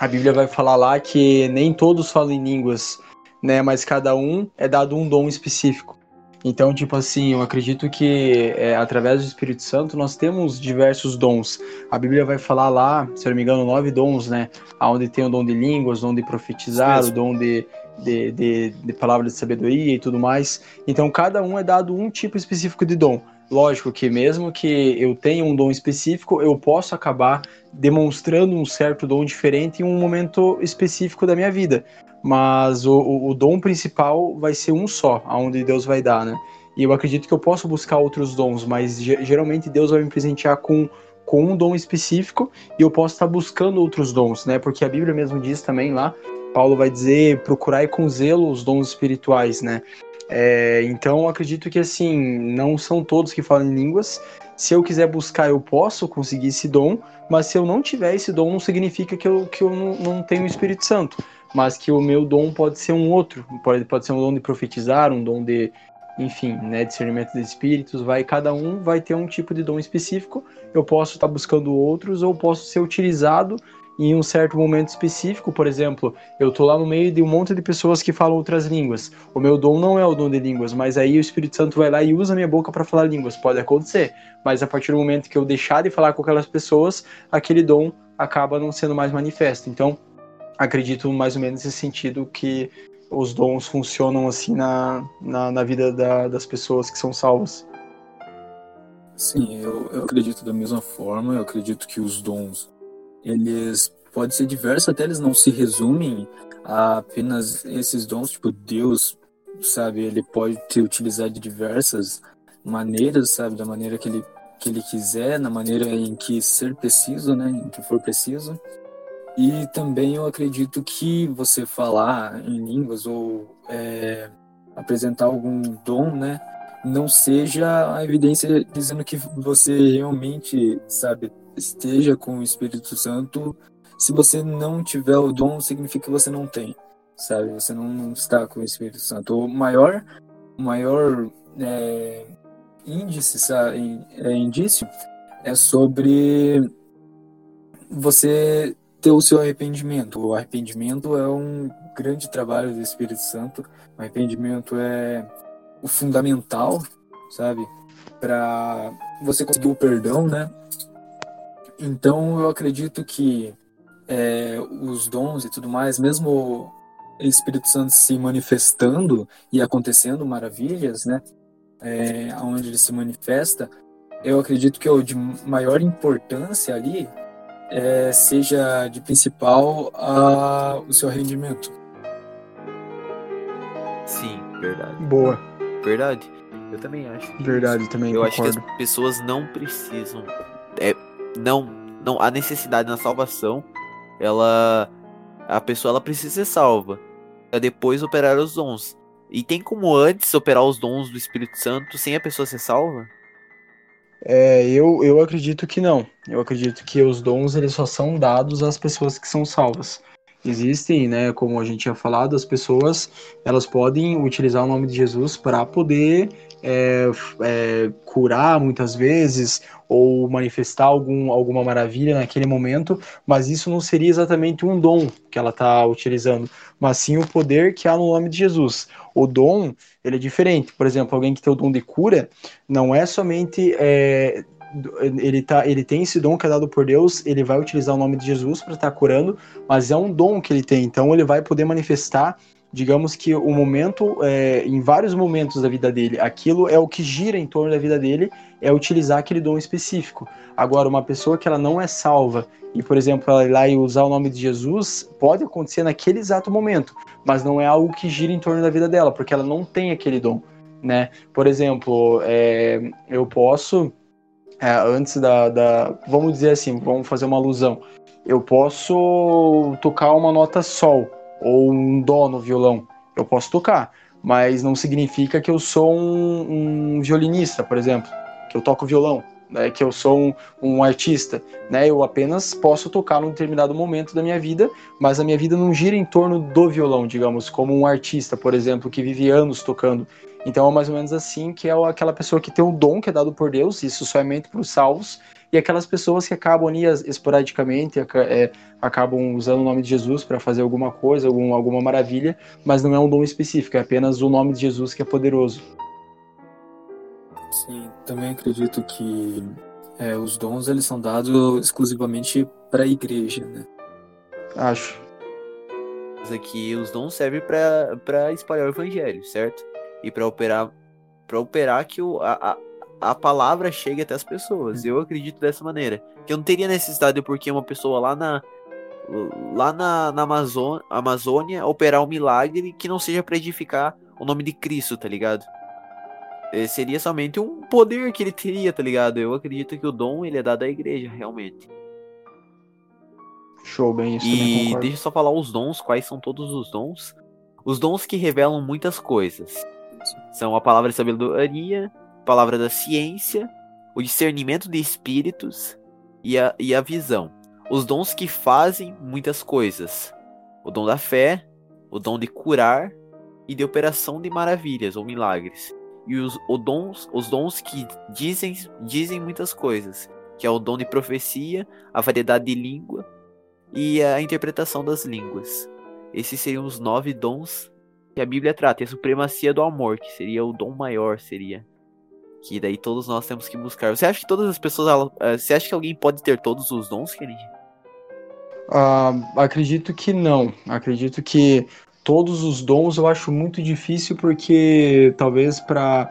a Bíblia vai falar lá que nem todos falam em línguas, né? Mas cada um é dado um dom específico. Então, tipo assim, eu acredito que é, através do Espírito Santo nós temos diversos dons. A Bíblia vai falar lá, se eu não me engano, nove dons, né? Onde tem o dom de línguas, o dom de profetizar, o dom de, de, de, de palavra de sabedoria e tudo mais. Então, cada um é dado um tipo específico de dom. Lógico que mesmo que eu tenha um dom específico, eu posso acabar demonstrando um certo dom diferente em um momento específico da minha vida mas o, o, dom principal vai ser um só, aonde Deus vai dar, né? E eu acredito que eu posso buscar outros dons, mas geralmente Deus vai me presentear com, com um dom específico e eu posso estar buscando outros dons, né? Porque a Bíblia mesmo diz também lá, Paulo vai dizer, procurai com zelo os dons espirituais, né? É, então eu acredito que assim, não são todos que falam em línguas. Se eu quiser buscar, eu posso conseguir esse dom, mas se eu não tiver esse dom, não significa que eu, que eu não, não tenho o Espírito Santo mas que o meu dom pode ser um outro, pode, pode ser um dom de profetizar, um dom de, enfim, né, discernimento de espíritos, vai cada um vai ter um tipo de dom específico. Eu posso estar buscando outros ou posso ser utilizado em um certo momento específico, por exemplo, eu estou lá no meio de um monte de pessoas que falam outras línguas. O meu dom não é o dom de línguas, mas aí o Espírito Santo vai lá e usa minha boca para falar línguas. Pode acontecer, mas a partir do momento que eu deixar de falar com aquelas pessoas, aquele dom acaba não sendo mais manifesto. Então, acredito mais ou menos nesse sentido que os dons funcionam assim na, na, na vida da, das pessoas que são salvas. Sim, eu, eu acredito da mesma forma. Eu acredito que os dons, eles podem ser diversos, até eles não se resumem a apenas esses dons. Tipo, Deus, sabe, ele pode te utilizar de diversas maneiras, sabe, da maneira que ele, que ele quiser, na maneira em que ser preciso, né, em que for preciso. E também eu acredito que você falar em línguas ou é, apresentar algum dom, né, não seja a evidência dizendo que você realmente, sabe, esteja com o Espírito Santo. Se você não tiver o dom, significa que você não tem, sabe? Você não está com o Espírito Santo. O maior, maior é, índice, sabe, é, indício é sobre você ter o seu arrependimento. O arrependimento é um grande trabalho do Espírito Santo. O arrependimento é o fundamental, sabe, para você conseguir o perdão, né? Então eu acredito que é, os dons e tudo mais, mesmo o Espírito Santo se manifestando e acontecendo maravilhas, né? É, onde ele se manifesta, eu acredito que é o de maior importância ali é, seja de principal a, o seu rendimento. Sim, verdade. Boa. Verdade. Eu também acho. Verdade, também. Eu concordo. acho que as pessoas não precisam. É, não, não. A necessidade na salvação, ela. A pessoa ela precisa ser salva. Pra depois operar os dons. E tem como antes operar os dons do Espírito Santo sem a pessoa ser salva? É, eu, eu acredito que não. Eu acredito que os dons eles só são dados às pessoas que são salvas. Existem, né, como a gente tinha falado, as pessoas elas podem utilizar o nome de Jesus para poder é, é, curar muitas vezes ou manifestar algum, alguma maravilha naquele momento, mas isso não seria exatamente um dom que ela está utilizando, mas sim o poder que há no nome de Jesus. O dom, ele é diferente. Por exemplo, alguém que tem o dom de cura, não é somente é, ele, tá, ele tem esse dom que é dado por Deus, ele vai utilizar o nome de Jesus para estar tá curando, mas é um dom que ele tem, então ele vai poder manifestar digamos que o momento, é, em vários momentos da vida dele, aquilo é o que gira em torno da vida dele, é utilizar aquele dom específico. Agora, uma pessoa que ela não é salva e, por exemplo, ela ir lá e usar o nome de Jesus, pode acontecer naquele exato momento, mas não é algo que gira em torno da vida dela, porque ela não tem aquele dom, né? Por exemplo, é, eu posso, é, antes da, da, vamos dizer assim, vamos fazer uma alusão, eu posso tocar uma nota sol, ou um dó no violão. Eu posso tocar, mas não significa que eu sou um, um violinista, por exemplo, que eu toco violão, né, que eu sou um, um, artista. Né, eu apenas posso tocar num determinado momento da minha vida, mas a minha vida não gira em torno do violão, digamos, como um artista, por exemplo, que vive anos tocando. Então é mais ou menos assim que é aquela pessoa que tem o dom que é dado por Deus, isso somente para os salvos, e aquelas pessoas que acabam ali esporadicamente, é, acabam usando o nome de Jesus para fazer alguma coisa, algum, alguma maravilha, mas não é um dom específico, é apenas o nome de Jesus que é poderoso. Sim, também acredito que é, os dons eles são dados exclusivamente para a igreja, né? Acho. Aqui os dons servem para espalhar o evangelho, certo? E para operar para operar que o, a, a palavra chegue até as pessoas. Eu acredito dessa maneira. Que eu não teria necessidade porque uma pessoa lá na lá na, na Amazônia, Amazônia operar um milagre que não seja para edificar o nome de Cristo, tá ligado? É, seria somente um poder que ele teria, tá ligado? Eu acredito que o dom ele é dado à igreja, realmente. Show, bem isso. E deixa eu só falar os dons, quais são todos os dons. Os dons que revelam muitas coisas. São a palavra de sabedoria, palavra da ciência, o discernimento de espíritos e a, e a visão. Os dons que fazem muitas coisas. O dom da fé, o dom de curar e de operação de maravilhas ou milagres. E os, o dons, os dons que dizem, dizem muitas coisas, que é o dom de profecia, a variedade de língua e a interpretação das línguas. Esses seriam os nove dons que a Bíblia trata. E a supremacia do amor, que seria o dom maior, seria que daí todos nós temos que buscar. Você acha que todas as pessoas. Eh, você acha que alguém pode ter todos os dons, Kennedy? Uh, acredito que não. Acredito que todos os dons eu acho muito difícil porque talvez para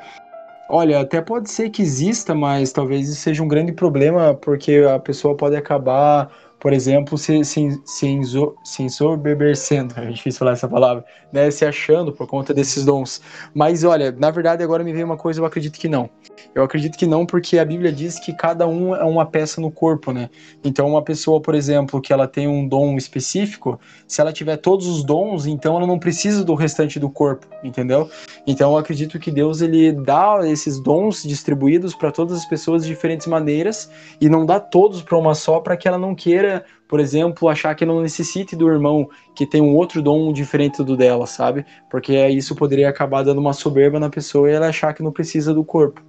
Olha, até pode ser que exista, mas talvez isso seja um grande problema porque a pessoa pode acabar por exemplo, se, se, se, se ensoberbecendo, (laughs) é difícil falar essa palavra, né, se achando por conta desses dons. Mas olha, na verdade agora me veio uma coisa, eu acredito que não. Eu acredito que não, porque a Bíblia diz que cada um é uma peça no corpo, né? Então uma pessoa, por exemplo, que ela tem um dom específico, se ela tiver todos os dons, então ela não precisa do restante do corpo, entendeu? Então eu acredito que Deus ele dá esses dons distribuídos para todas as pessoas de diferentes maneiras e não dá todos para uma só para que ela não queira por exemplo, achar que não necessite do irmão que tem um outro dom diferente do dela, sabe? Porque isso poderia acabar dando uma soberba na pessoa e ela achar que não precisa do corpo.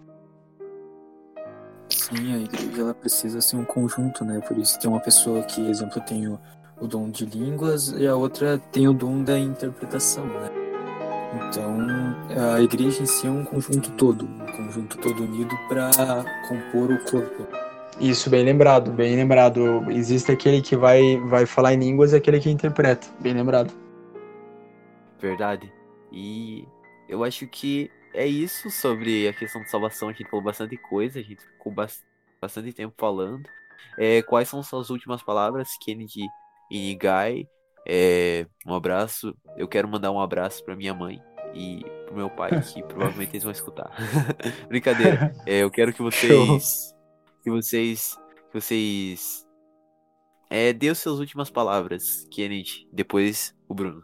Sim, a igreja ela precisa ser um conjunto, né? Por isso tem uma pessoa que, exemplo, tem o, o dom de línguas e a outra tem o dom da interpretação, né? Então, a igreja em si é um conjunto todo, um conjunto todo unido para compor o corpo. Isso, bem lembrado, bem lembrado. Existe aquele que vai, vai falar em línguas e aquele que interpreta. Bem lembrado. Verdade. E eu acho que é isso sobre a questão de salvação. A gente falou bastante coisa, a gente ficou bastante tempo falando. É, quais são suas últimas palavras, Kennedy e Nigai? É, um abraço. Eu quero mandar um abraço para minha mãe e pro meu pai, que (laughs) provavelmente eles vão escutar. (laughs) Brincadeira. É, eu quero que vocês que vocês. Que vocês. É, dê os seus últimas palavras, Kennedy. Depois o Bruno.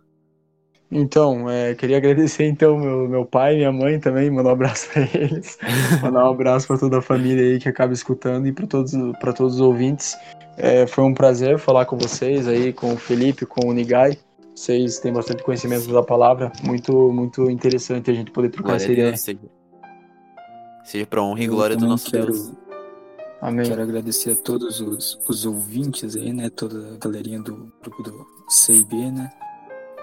Então, é, queria agradecer então meu, meu pai, minha mãe também, mandar um abraço para eles, (laughs) mandar um abraço para toda a família aí que acaba escutando e para todos, para todos os ouvintes. É, foi um prazer falar com vocês aí, com o Felipe, com o Nigai. Vocês têm bastante conhecimento da palavra, muito muito interessante a gente poder trocar essa ideia. Seja pra honra e glória do nosso quero, Deus. Amém. Quero agradecer a todos os, os ouvintes aí, né? Toda a galerinha do grupo do CIB, né?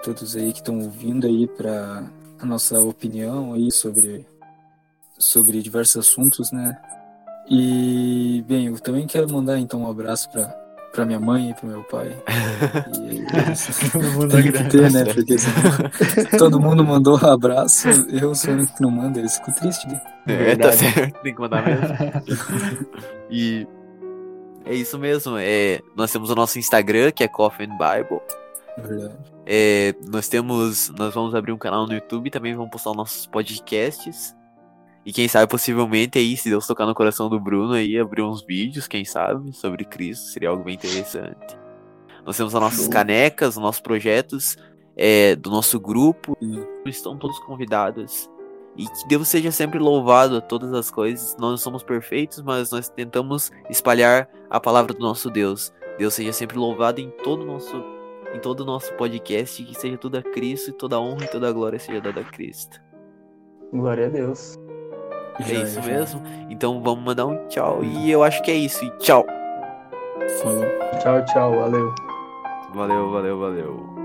Todos aí que estão ouvindo aí para a nossa opinião aí sobre, sobre diversos assuntos, né? E, bem, eu também quero mandar então um abraço para para minha mãe e para meu pai. E (laughs) Todo mundo tem que ter, né? Porque senão todo mundo mandou um abraço, eu sou o único que não manda, eles ficam tristes, né? É, tá Verdade. certo, tem que mandar mesmo. (laughs) E é isso mesmo. É, nós temos o nosso Instagram, que é Coffin Bible. Verdade. É, nós temos. Nós vamos abrir um canal no YouTube, também vamos postar os nossos podcasts. E quem sabe, possivelmente, aí, se Deus tocar no coração do Bruno, aí abrir uns vídeos, quem sabe, sobre Cristo, seria algo bem interessante. Nós temos as nossas canecas, os nossos projetos é, do nosso grupo. Estão todos convidados. E que Deus seja sempre louvado a todas as coisas. Nós não somos perfeitos, mas nós tentamos espalhar a palavra do nosso Deus. Deus seja sempre louvado em todo o nosso, em todo o nosso podcast, que seja tudo a Cristo, e toda a honra e toda a glória seja dada a Cristo. Glória a Deus. É Já, isso já. mesmo? Então vamos mandar um tchau. E eu acho que é isso. E tchau. Falou. Tchau, tchau. Valeu. Valeu, valeu, valeu.